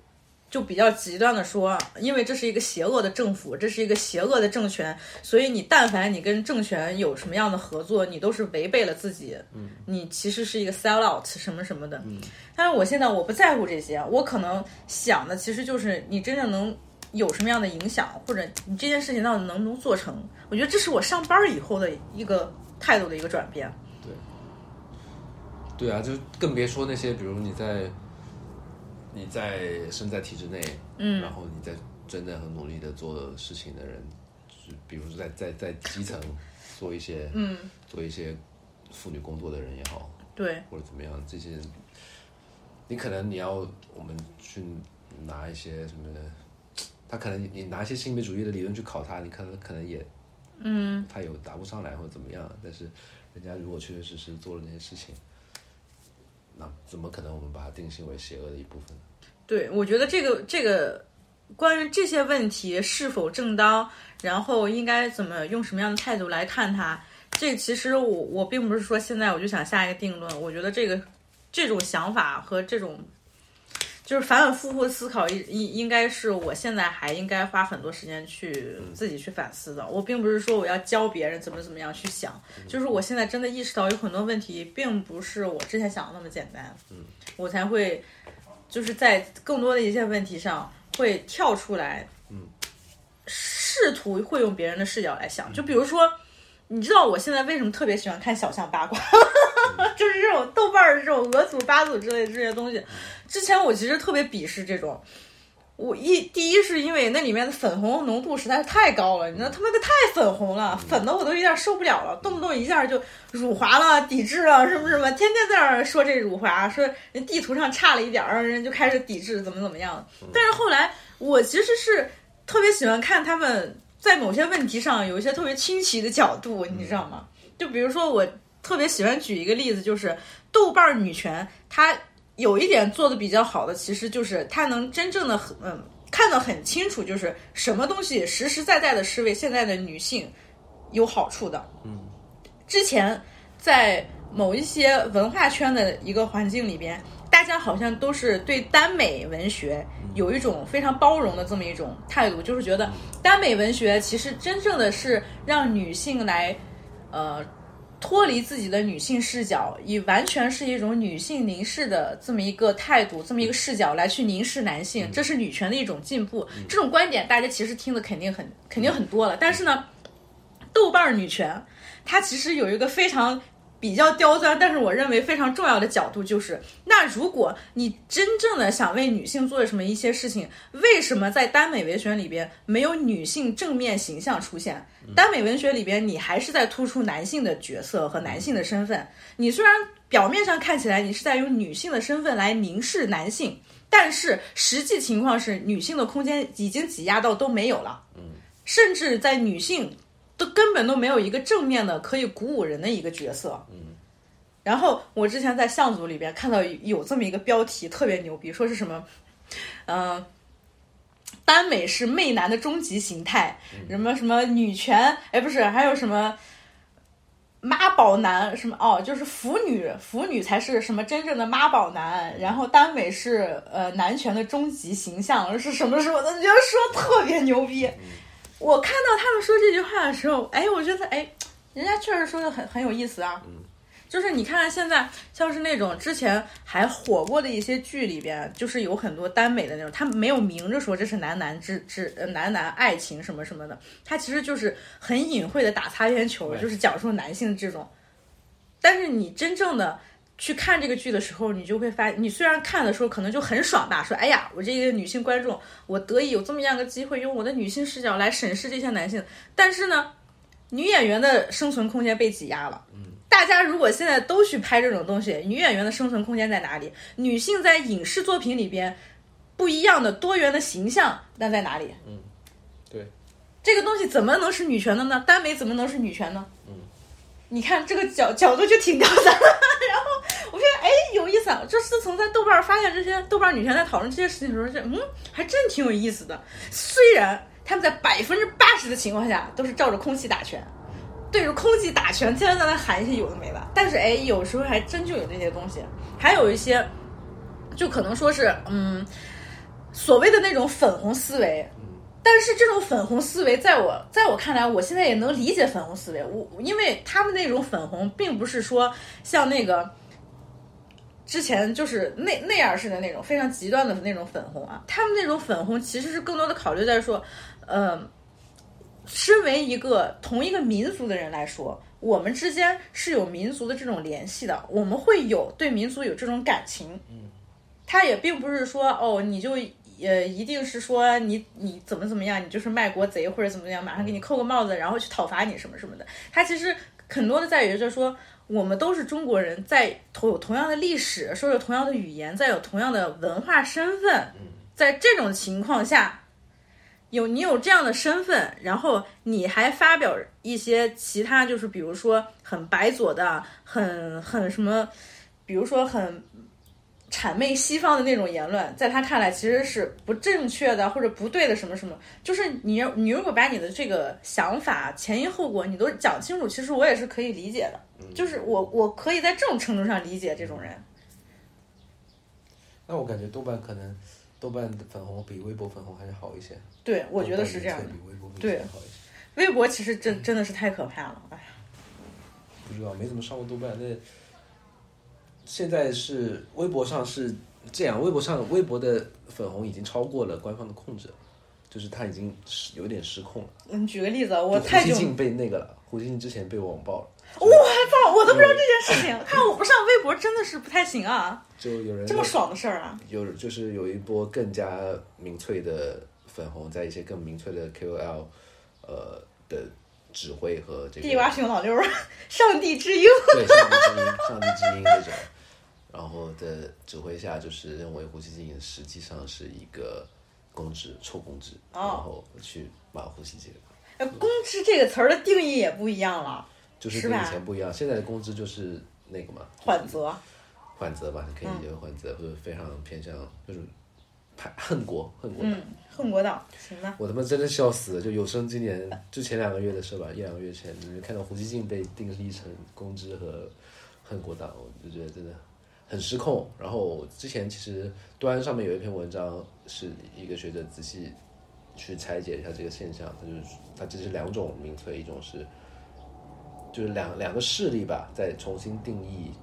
就比较极端的说，因为这是一个邪恶的政府，这是一个邪恶的政权，所以你但凡你跟政权有什么样的合作，你都是违背了自己。嗯，你其实是一个 sell out 什么什么的。嗯，但是我现在我不在乎这些，我可能想的其实就是你真正能。有什么样的影响，或者你这件事情到底能不能做成？我觉得这是我上班以后的一个态度的一个转变。对，对啊，就更别说那些，比如你在你在身在体制内，嗯，然后你在真的很努力的做事情的人，就比如在在在基层做一些，嗯，做一些妇女工作的人也好，对，或者怎么样，这些你可能你要我们去拿一些什么。他可能你拿一些性别主义的理论去考他，你可能可能也，嗯，他有答不上来或者怎么样。但是人家如果确确实实做了那些事情，那怎么可能我们把它定性为邪恶的一部分？对，我觉得这个这个关于这些问题是否正当，然后应该怎么用什么样的态度来看它，这其实我我并不是说现在我就想下一个定论。我觉得这个这种想法和这种。就是反反复复思考，应应应该是我现在还应该花很多时间去自己去反思的。我并不是说我要教别人怎么怎么样去想，就是我现在真的意识到有很多问题并不是我之前想的那么简单，我才会就是在更多的一些问题上会跳出来，试图会用别人的视角来想。就比如说，你知道我现在为什么特别喜欢看小象八卦？*laughs* 就是这种豆瓣儿这种俄组、八组之类这些东西。之前我其实特别鄙视这种，我一第一是因为那里面的粉红浓度实在是太高了，你知道他妈的太粉红了，粉的我都有点受不了了，动不动一下就辱华了、抵制了什么什么，天天在那儿说这辱华，说人地图上差了一点儿，人就开始抵制，怎么怎么样。但是后来我其实是特别喜欢看他们在某些问题上有一些特别清奇的角度，你知道吗？就比如说我特别喜欢举一个例子，就是豆瓣女权，它。有一点做的比较好的，其实就是他能真正的很嗯看得很清楚，就是什么东西实实在在的是为现在的女性有好处的。嗯，之前在某一些文化圈的一个环境里边，大家好像都是对耽美文学有一种非常包容的这么一种态度，就是觉得耽美文学其实真正的是让女性来呃。脱离自己的女性视角，以完全是一种女性凝视的这么一个态度，这么一个视角来去凝视男性，这是女权的一种进步。这种观点大家其实听的肯定很肯定很多了，但是呢，豆瓣女权它其实有一个非常。比较刁钻，但是我认为非常重要的角度就是，那如果你真正的想为女性做什么一些事情，为什么在耽美文学里边没有女性正面形象出现？耽美文学里边你还是在突出男性的角色和男性的身份。你虽然表面上看起来你是在用女性的身份来凝视男性，但是实际情况是女性的空间已经挤压到都没有了。嗯，甚至在女性。都根本都没有一个正面的可以鼓舞人的一个角色。嗯，然后我之前在相组里边看到有这么一个标题特别牛逼，说是什么，嗯，耽美是媚男的终极形态，什么什么女权，哎，不是，还有什么妈宝男，什么哦，就是腐女，腐女才是什么真正的妈宝男，然后耽美是呃男权的终极形象，是什么什么的，觉得说特别牛逼。我看到他们说这句话的时候，哎，我觉得哎，人家确实说的很很有意思啊。嗯，就是你看看现在，像是那种之前还火过的一些剧里边，就是有很多耽美的那种，他没有明着说这是男男之之呃男男爱情什么什么的，他其实就是很隐晦的打擦边球，就是讲述男性这种。但是你真正的去看这个剧的时候，你就会发现，你虽然看的时候可能就很爽吧，说哎呀，我这个女性观众，我得以有这么样个机会，用我的女性视角来审视这些男性，但是呢，女演员的生存空间被挤压了。嗯，大家如果现在都去拍这种东西，女演员的生存空间在哪里？女性在影视作品里边不一样的多元的形象，那在哪里？嗯，对，这个东西怎么能是女权的呢？耽美怎么能是女权呢？嗯，你看这个角角度就挺刁钻的。哎有意思啊，这自从在豆瓣发现这些豆瓣女权在讨论这些事情的时候，就嗯还真挺有意思的。虽然他们在百分之八十的情况下都是照着空气打拳，对着空气打拳，天天在那喊一些有的没的，但是哎有时候还真就有这些东西，还有一些就可能说是嗯所谓的那种粉红思维。但是这种粉红思维，在我在我看来，我现在也能理解粉红思维。我因为他们那种粉红，并不是说像那个之前就是那那样式的那种非常极端的那种粉红啊。他们那种粉红其实是更多的考虑在说，呃，身为一个同一个民族的人来说，我们之间是有民族的这种联系的，我们会有对民族有这种感情。嗯，他也并不是说哦，你就。呃，一定是说你你怎么怎么样，你就是卖国贼或者怎么样，马上给你扣个帽子，然后去讨伐你什么什么的。他其实很多的在于就是说，我们都是中国人，在同有同样的历史，说着同样的语言，再有同样的文化身份，在这种情况下，有你有这样的身份，然后你还发表一些其他，就是比如说很白左的，很很什么，比如说很。谄媚西方的那种言论，在他看来其实是不正确的或者不对的，什么什么，就是你你如果把你的这个想法前因后果你都讲清楚，其实我也是可以理解的，就是我我可以在这种程度上理解这种人。那我感觉豆瓣可能豆瓣的粉红比微博粉红还是好一些。对，我觉得是这样的。比微博对好一些。微博其实真真的是太可怕了，哎呀。不知道，没怎么上过豆瓣那。现在是微博上是这样，微博上微博的粉红已经超过了官方的控制，就是他已经是有点失控了。嗯，举个例子，我太久。胡锡进被那个了，胡锡进之前被网暴了。我操，我都不知道这件事情。看我不上微博真的是不太行啊。*laughs* 就有人这么爽的事儿啊？有，就是有一波更加明粹的粉红，在一些更明粹的 KOL，呃的。指挥和这个地瓜熊老六，上帝之鹰，对上帝之鹰，上帝之鹰这种，然后的指挥下，就是认为胡锡进实际上是一个公知，臭公知，然后去骂胡锡进。哎，公知这个词儿的定义也不一样了，就是跟以前不一样。现在的公知就是那个嘛，缓则，缓则吧，可以理解为缓责，或者非常偏向就是。恨国，恨国嗯，恨国党，行吧。我他妈真的笑死了！就有生之年，就前两个月的事吧，一两个月前，你看到胡锡进被定义成公知和恨国党，我就觉得真的很失控。然后之前其实端上面有一篇文章，是一个学者仔细去拆解一下这个现象，他就是他这是两种民粹，一种是就是两两个势力吧，在重新定义，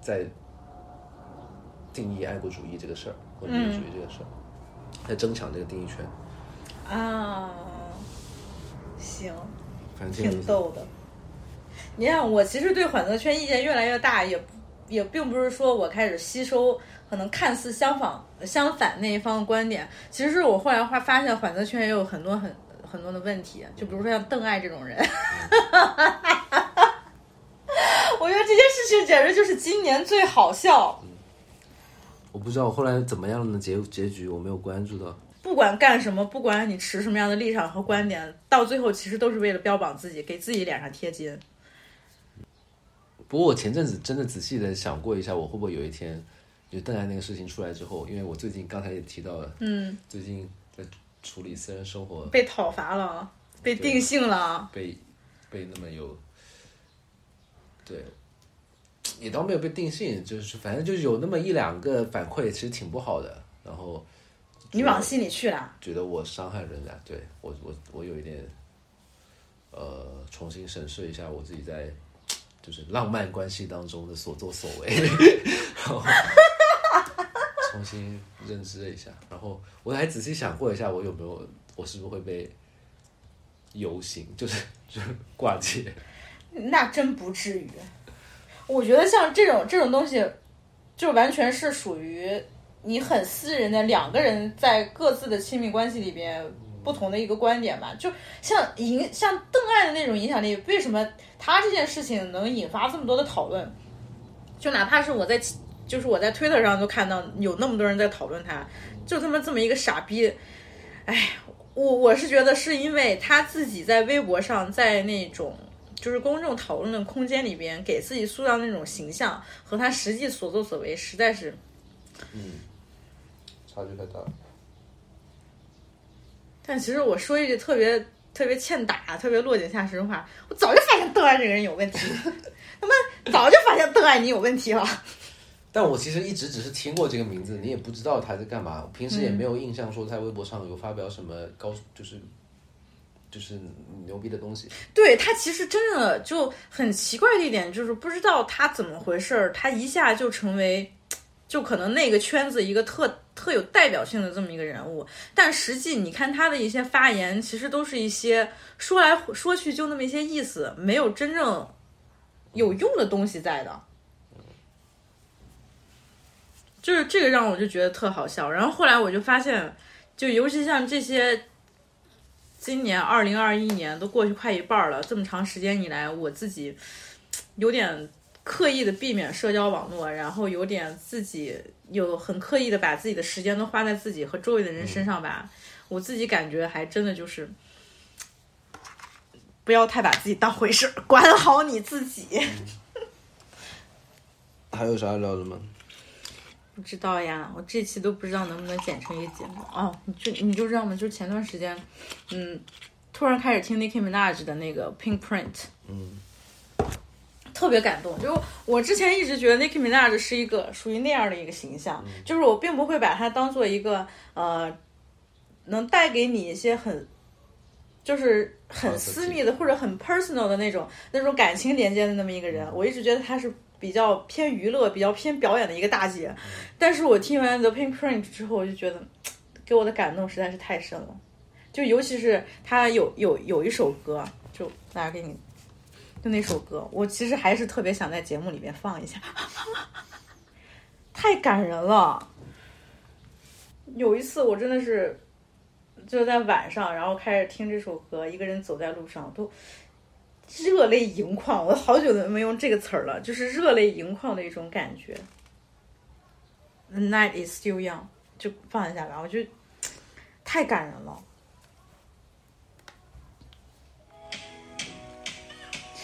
在定义爱国主义这个事儿，或民主主义这个事儿。在争抢这个定义权啊，行，挺逗的。你看，我其实对缓责圈意见越来越大，也也并不是说我开始吸收可能看似相反相反那一方的观点。其实是我后来发发现，反则圈也有很多很很多的问题。就比如说像邓艾这种人，*laughs* 我觉得这件事情简直就是今年最好笑。我不知道我后来怎么样的结结局，我没有关注到。不管干什么，不管你持什么样的立场和观点，到最后其实都是为了标榜自己，给自己脸上贴金。不过我前阵子真的仔细的想过一下，我会不会有一天，就邓艾那个事情出来之后，因为我最近刚才也提到了，嗯，最近在处理私人生活，被讨伐了，被定性了，被被那么有，对。也倒没有被定性，就是反正就是有那么一两个反馈，其实挺不好的。然后你往心里去了，觉得我伤害人家，对我我我有一点，呃，重新审视一下我自己在，就是浪漫关系当中的所作所为，*laughs* 然后重新认知了一下。然后我还仔细想过一下，我有没有，我是不是会被游行，就是就是挂界。那真不至于。我觉得像这种这种东西，就完全是属于你很私人的两个人在各自的亲密关系里边不同的一个观点吧。就像影像邓艾的那种影响力，为什么他这件事情能引发这么多的讨论？就哪怕是我在就是我在推特上都看到有那么多人在讨论他，就他妈这么一个傻逼。哎，我我是觉得是因为他自己在微博上在那种。就是公众讨论的空间里边，给自己塑造那种形象和他实际所作所为，实在是，嗯，差距太大了。但其实我说一句特别特别欠打、特别落井下石的话，我早就发现邓艾这个人有问题，他妈早就发现邓艾你有问题了。但我其实一直只是听过这个名字，你也不知道他在干嘛，平时也没有印象说在微博上有发表什么高，就是。就是牛逼的东西，对他其实真的就很奇怪的一点，就是不知道他怎么回事儿，他一下就成为，就可能那个圈子一个特特有代表性的这么一个人物，但实际你看他的一些发言，其实都是一些说来说去就那么一些意思，没有真正有用的东西在的，就是这个让我就觉得特好笑，然后后来我就发现，就尤其像这些。今年二零二一年都过去快一半了，这么长时间以来，我自己有点刻意的避免社交网络，然后有点自己有很刻意的把自己的时间都花在自己和周围的人身上吧。我自己感觉还真的就是不要太把自己当回事管好你自己。还有啥聊的吗？不知道呀，我这期都不知道能不能剪成一个节目哦。你就你就知道吗？就前段时间，嗯，突然开始听 Nicki Minaj 的那个 Pink Print，嗯，特别感动。就我之前一直觉得 Nicki Minaj 是一个属于那样的一个形象，就是我并不会把它当做一个呃，能带给你一些很，就是很私密的或者很 personal 的那种那种感情连接的那么一个人。我一直觉得他是。比较偏娱乐、比较偏表演的一个大姐，但是我听完《The Pink Print》之后，我就觉得给我的感动实在是太深了。就尤其是他有有有一首歌，就大家给你，那首歌，我其实还是特别想在节目里面放一下，太感人了。有一次我真的是就在晚上，然后开始听这首歌，一个人走在路上都。热泪盈眶，我好久都没用这个词儿了，就是热泪盈眶的一种感觉。The night is still young，就放一下吧，我觉得太感人了。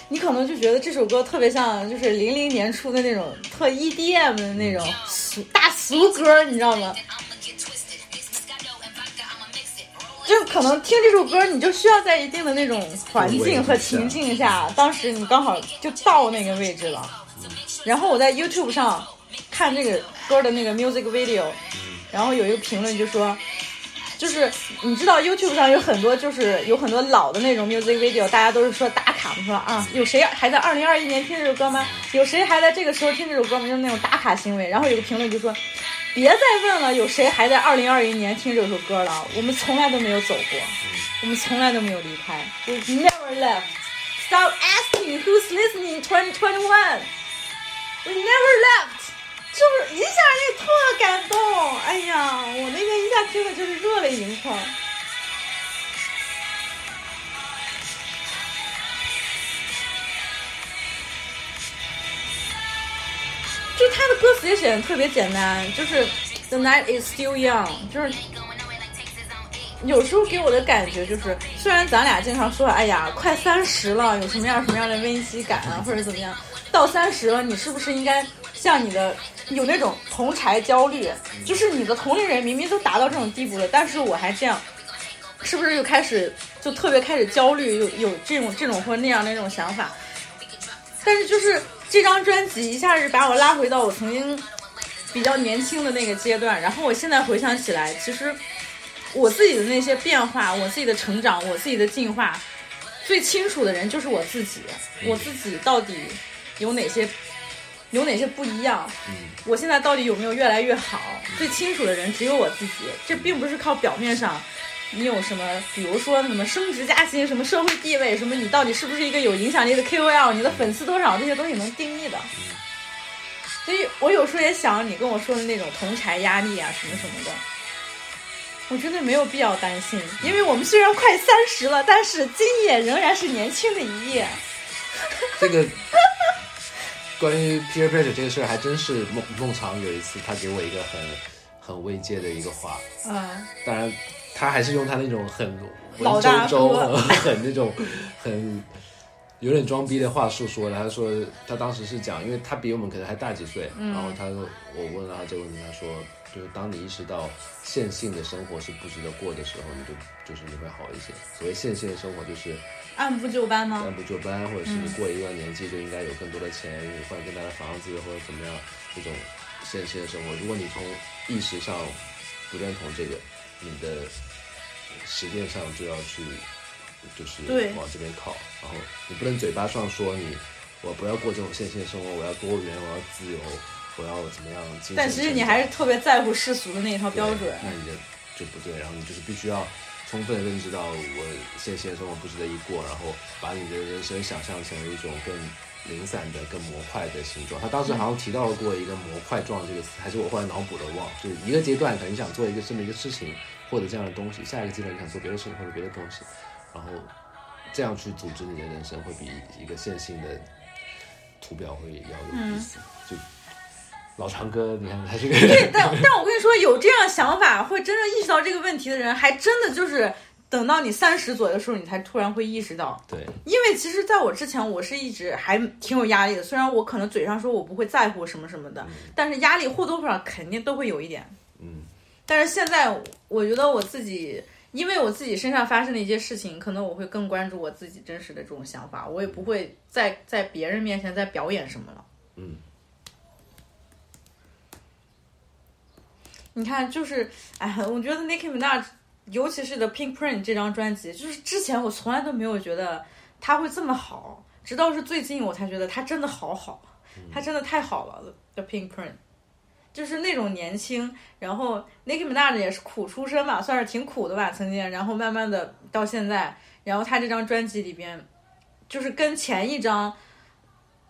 你可能就觉得这首歌特别像，就是零零年出的那种特 EDM 的那种俗大俗歌，你知道吗？就可能听这首歌，你就需要在一定的那种环境和情境下，当时你刚好就到那个位置了。然后我在 YouTube 上看这个歌的那个 music video，然后有一个评论就说，就是你知道 YouTube 上有很多就是有很多老的那种 music video，大家都是说打卡嘛？说啊，有谁还在二零二一年听这首歌吗？有谁还在这个时候听这首歌吗？就是那种打卡行为。然后有个评论就说。别再问了，有谁还在二零二一年听这首歌了？我们从来都没有走过，我们从来都没有离开。We never left. Stop asking who's listening. Twenty twenty one. We never left. 就是一下就特感动。哎呀，我那天一下听的就是热泪盈眶。就他的歌词也写的特别简单，就是 The night is still young，就是有时候给我的感觉就是，虽然咱俩经常说，哎呀，快三十了，有什么样什么样的危机感啊，或者怎么样，到三十了，你是不是应该像你的有那种同柴焦虑，就是你的同龄人明明都达到这种地步了，但是我还这样，是不是又开始就特别开始焦虑，有有这种这种或那样的那种想法？但是就是这张专辑一下子把我拉回到我曾经比较年轻的那个阶段，然后我现在回想起来，其实我自己的那些变化，我自己的成长，我自己的进化，最清楚的人就是我自己。我自己到底有哪些有哪些不一样。我现在到底有没有越来越好？最清楚的人只有我自己。这并不是靠表面上你有什么，比如说什么升职加薪、什么社会地位、什么你到底是不是一个有影响力的 KOL、你的粉丝多少这些东西能定义的。所以我有时候也想你跟我说的那种同柴压力啊什么什么的，我觉得没有必要担心，因为我们虽然快三十了，但是今夜仍然是年轻的一夜。这个关于 peer pressure 这个事儿，还真是孟孟尝有一次他给我一个很很慰藉的一个话，嗯，当然他还是用他那种很文绉绉、很很那种很有点装逼的话术说的。他说他当时是讲，因为他比我们可能还大几岁，然后他说我问了他这个问题，他说就是当你意识到线性的生活是不值得过的时候，你就就是你会好一些。所谓线性的生活就是。按部就班吗？按部就班，或者是你过一段年纪就应该有更多的钱，换更大的房子，或者怎么样这种现实的生活。如果你从意识上不认同这个，你的实践上就要去就是往这边靠。然后你不能嘴巴上说你我不要过这种现实的生活，我要多元，我要自由，我要怎么样但其实你还是特别在乎世俗的那一套标准。那你的就不对，然后你就是必须要充分认知到我现现生活不值得一过，然后把你的人生想象成一种更零散的、更模块的形状。他当时好像提到过一个“模块状”这个词，还是我后来脑补的忘，就一个阶段可能想做一个这么一个事情或者这样的东西，下一个阶段你想做别的事情或者别的东西，然后这样去组织你的人生会比一个线性的图表会要有意思。就老长哥，你看 *laughs* 他这个对。但 *laughs* 但我跟你说，有这样想法，会真正意识到这个问题的人，还真的就是等到你三十左右的时候，你才突然会意识到。对，因为其实在我之前，我是一直还挺有压力的。虽然我可能嘴上说我不会在乎什么什么的，但是压力或多或少肯定都会有一点。嗯，但是现在，我觉得我自己，因为我自己身上发生的一些事情，可能我会更关注我自己真实的这种想法，我也不会在在别人面前再表演什么了。嗯，你看，就是，哎，我觉得 Nicki Minaj，尤其是 The Pink Print 这张专辑，就是之前我从来都没有觉得他会这么好，直到是最近我才觉得他真的好好，他真的太好了。The Pink Print，就是那种年轻，然后 Nicki Minaj 也是苦出身吧，算是挺苦的吧，曾经，然后慢慢的到现在，然后他这张专辑里边，就是跟前一张。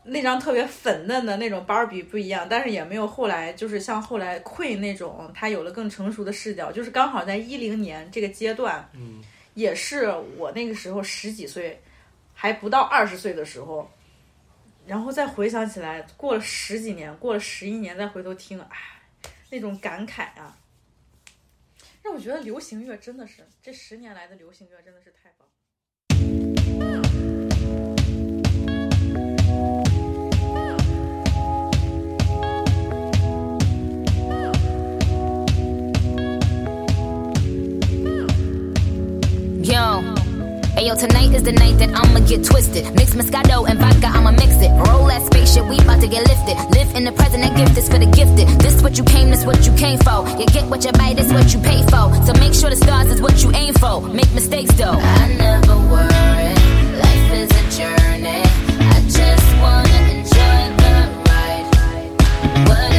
那张特别粉嫩的那种芭比不一样，但是也没有后来就是像后来 Queen 那种，他有了更成熟的视角，就是刚好在一零年这个阶段，嗯，也是我那个时候十几岁，还不到二十岁的时候，然后再回想起来，过了十几年，过了十一年，再回头听，哎，那种感慨啊，让我觉得流行乐真的是这十年来的流行乐真的是太棒。Yo. Ayo, tonight is the night that I'ma get twisted. Mix Moscato and vodka, I'ma mix it. Roll that spaceship, we about to get lifted. Live in the present, that gift is for the gifted. This what you came, this what you came for. You get what you buy, this what you pay for. So make sure the stars is what you aim for. Make mistakes though. I never worry. Life is a journey. I just wanna enjoy the ride.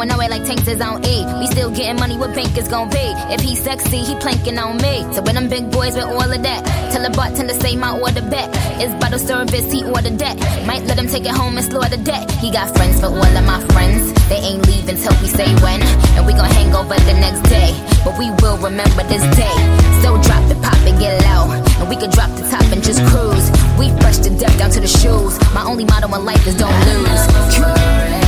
Going nowhere like tanks is on E. We still getting money, what bank is gon' be? If he sexy, he planking on me. So when them big boys with all of that, tell the bartender say my order back. It's bottle service, he ordered that. Might let him take it home and slaughter that. He got friends for all of my friends. They ain't leaving till we say when. And we gon' hang over the next day. But we will remember this day. So drop it, pop it, get low. And we could drop the top and just cruise. We fresh to death down to the shoes. My only motto in life is don't lose.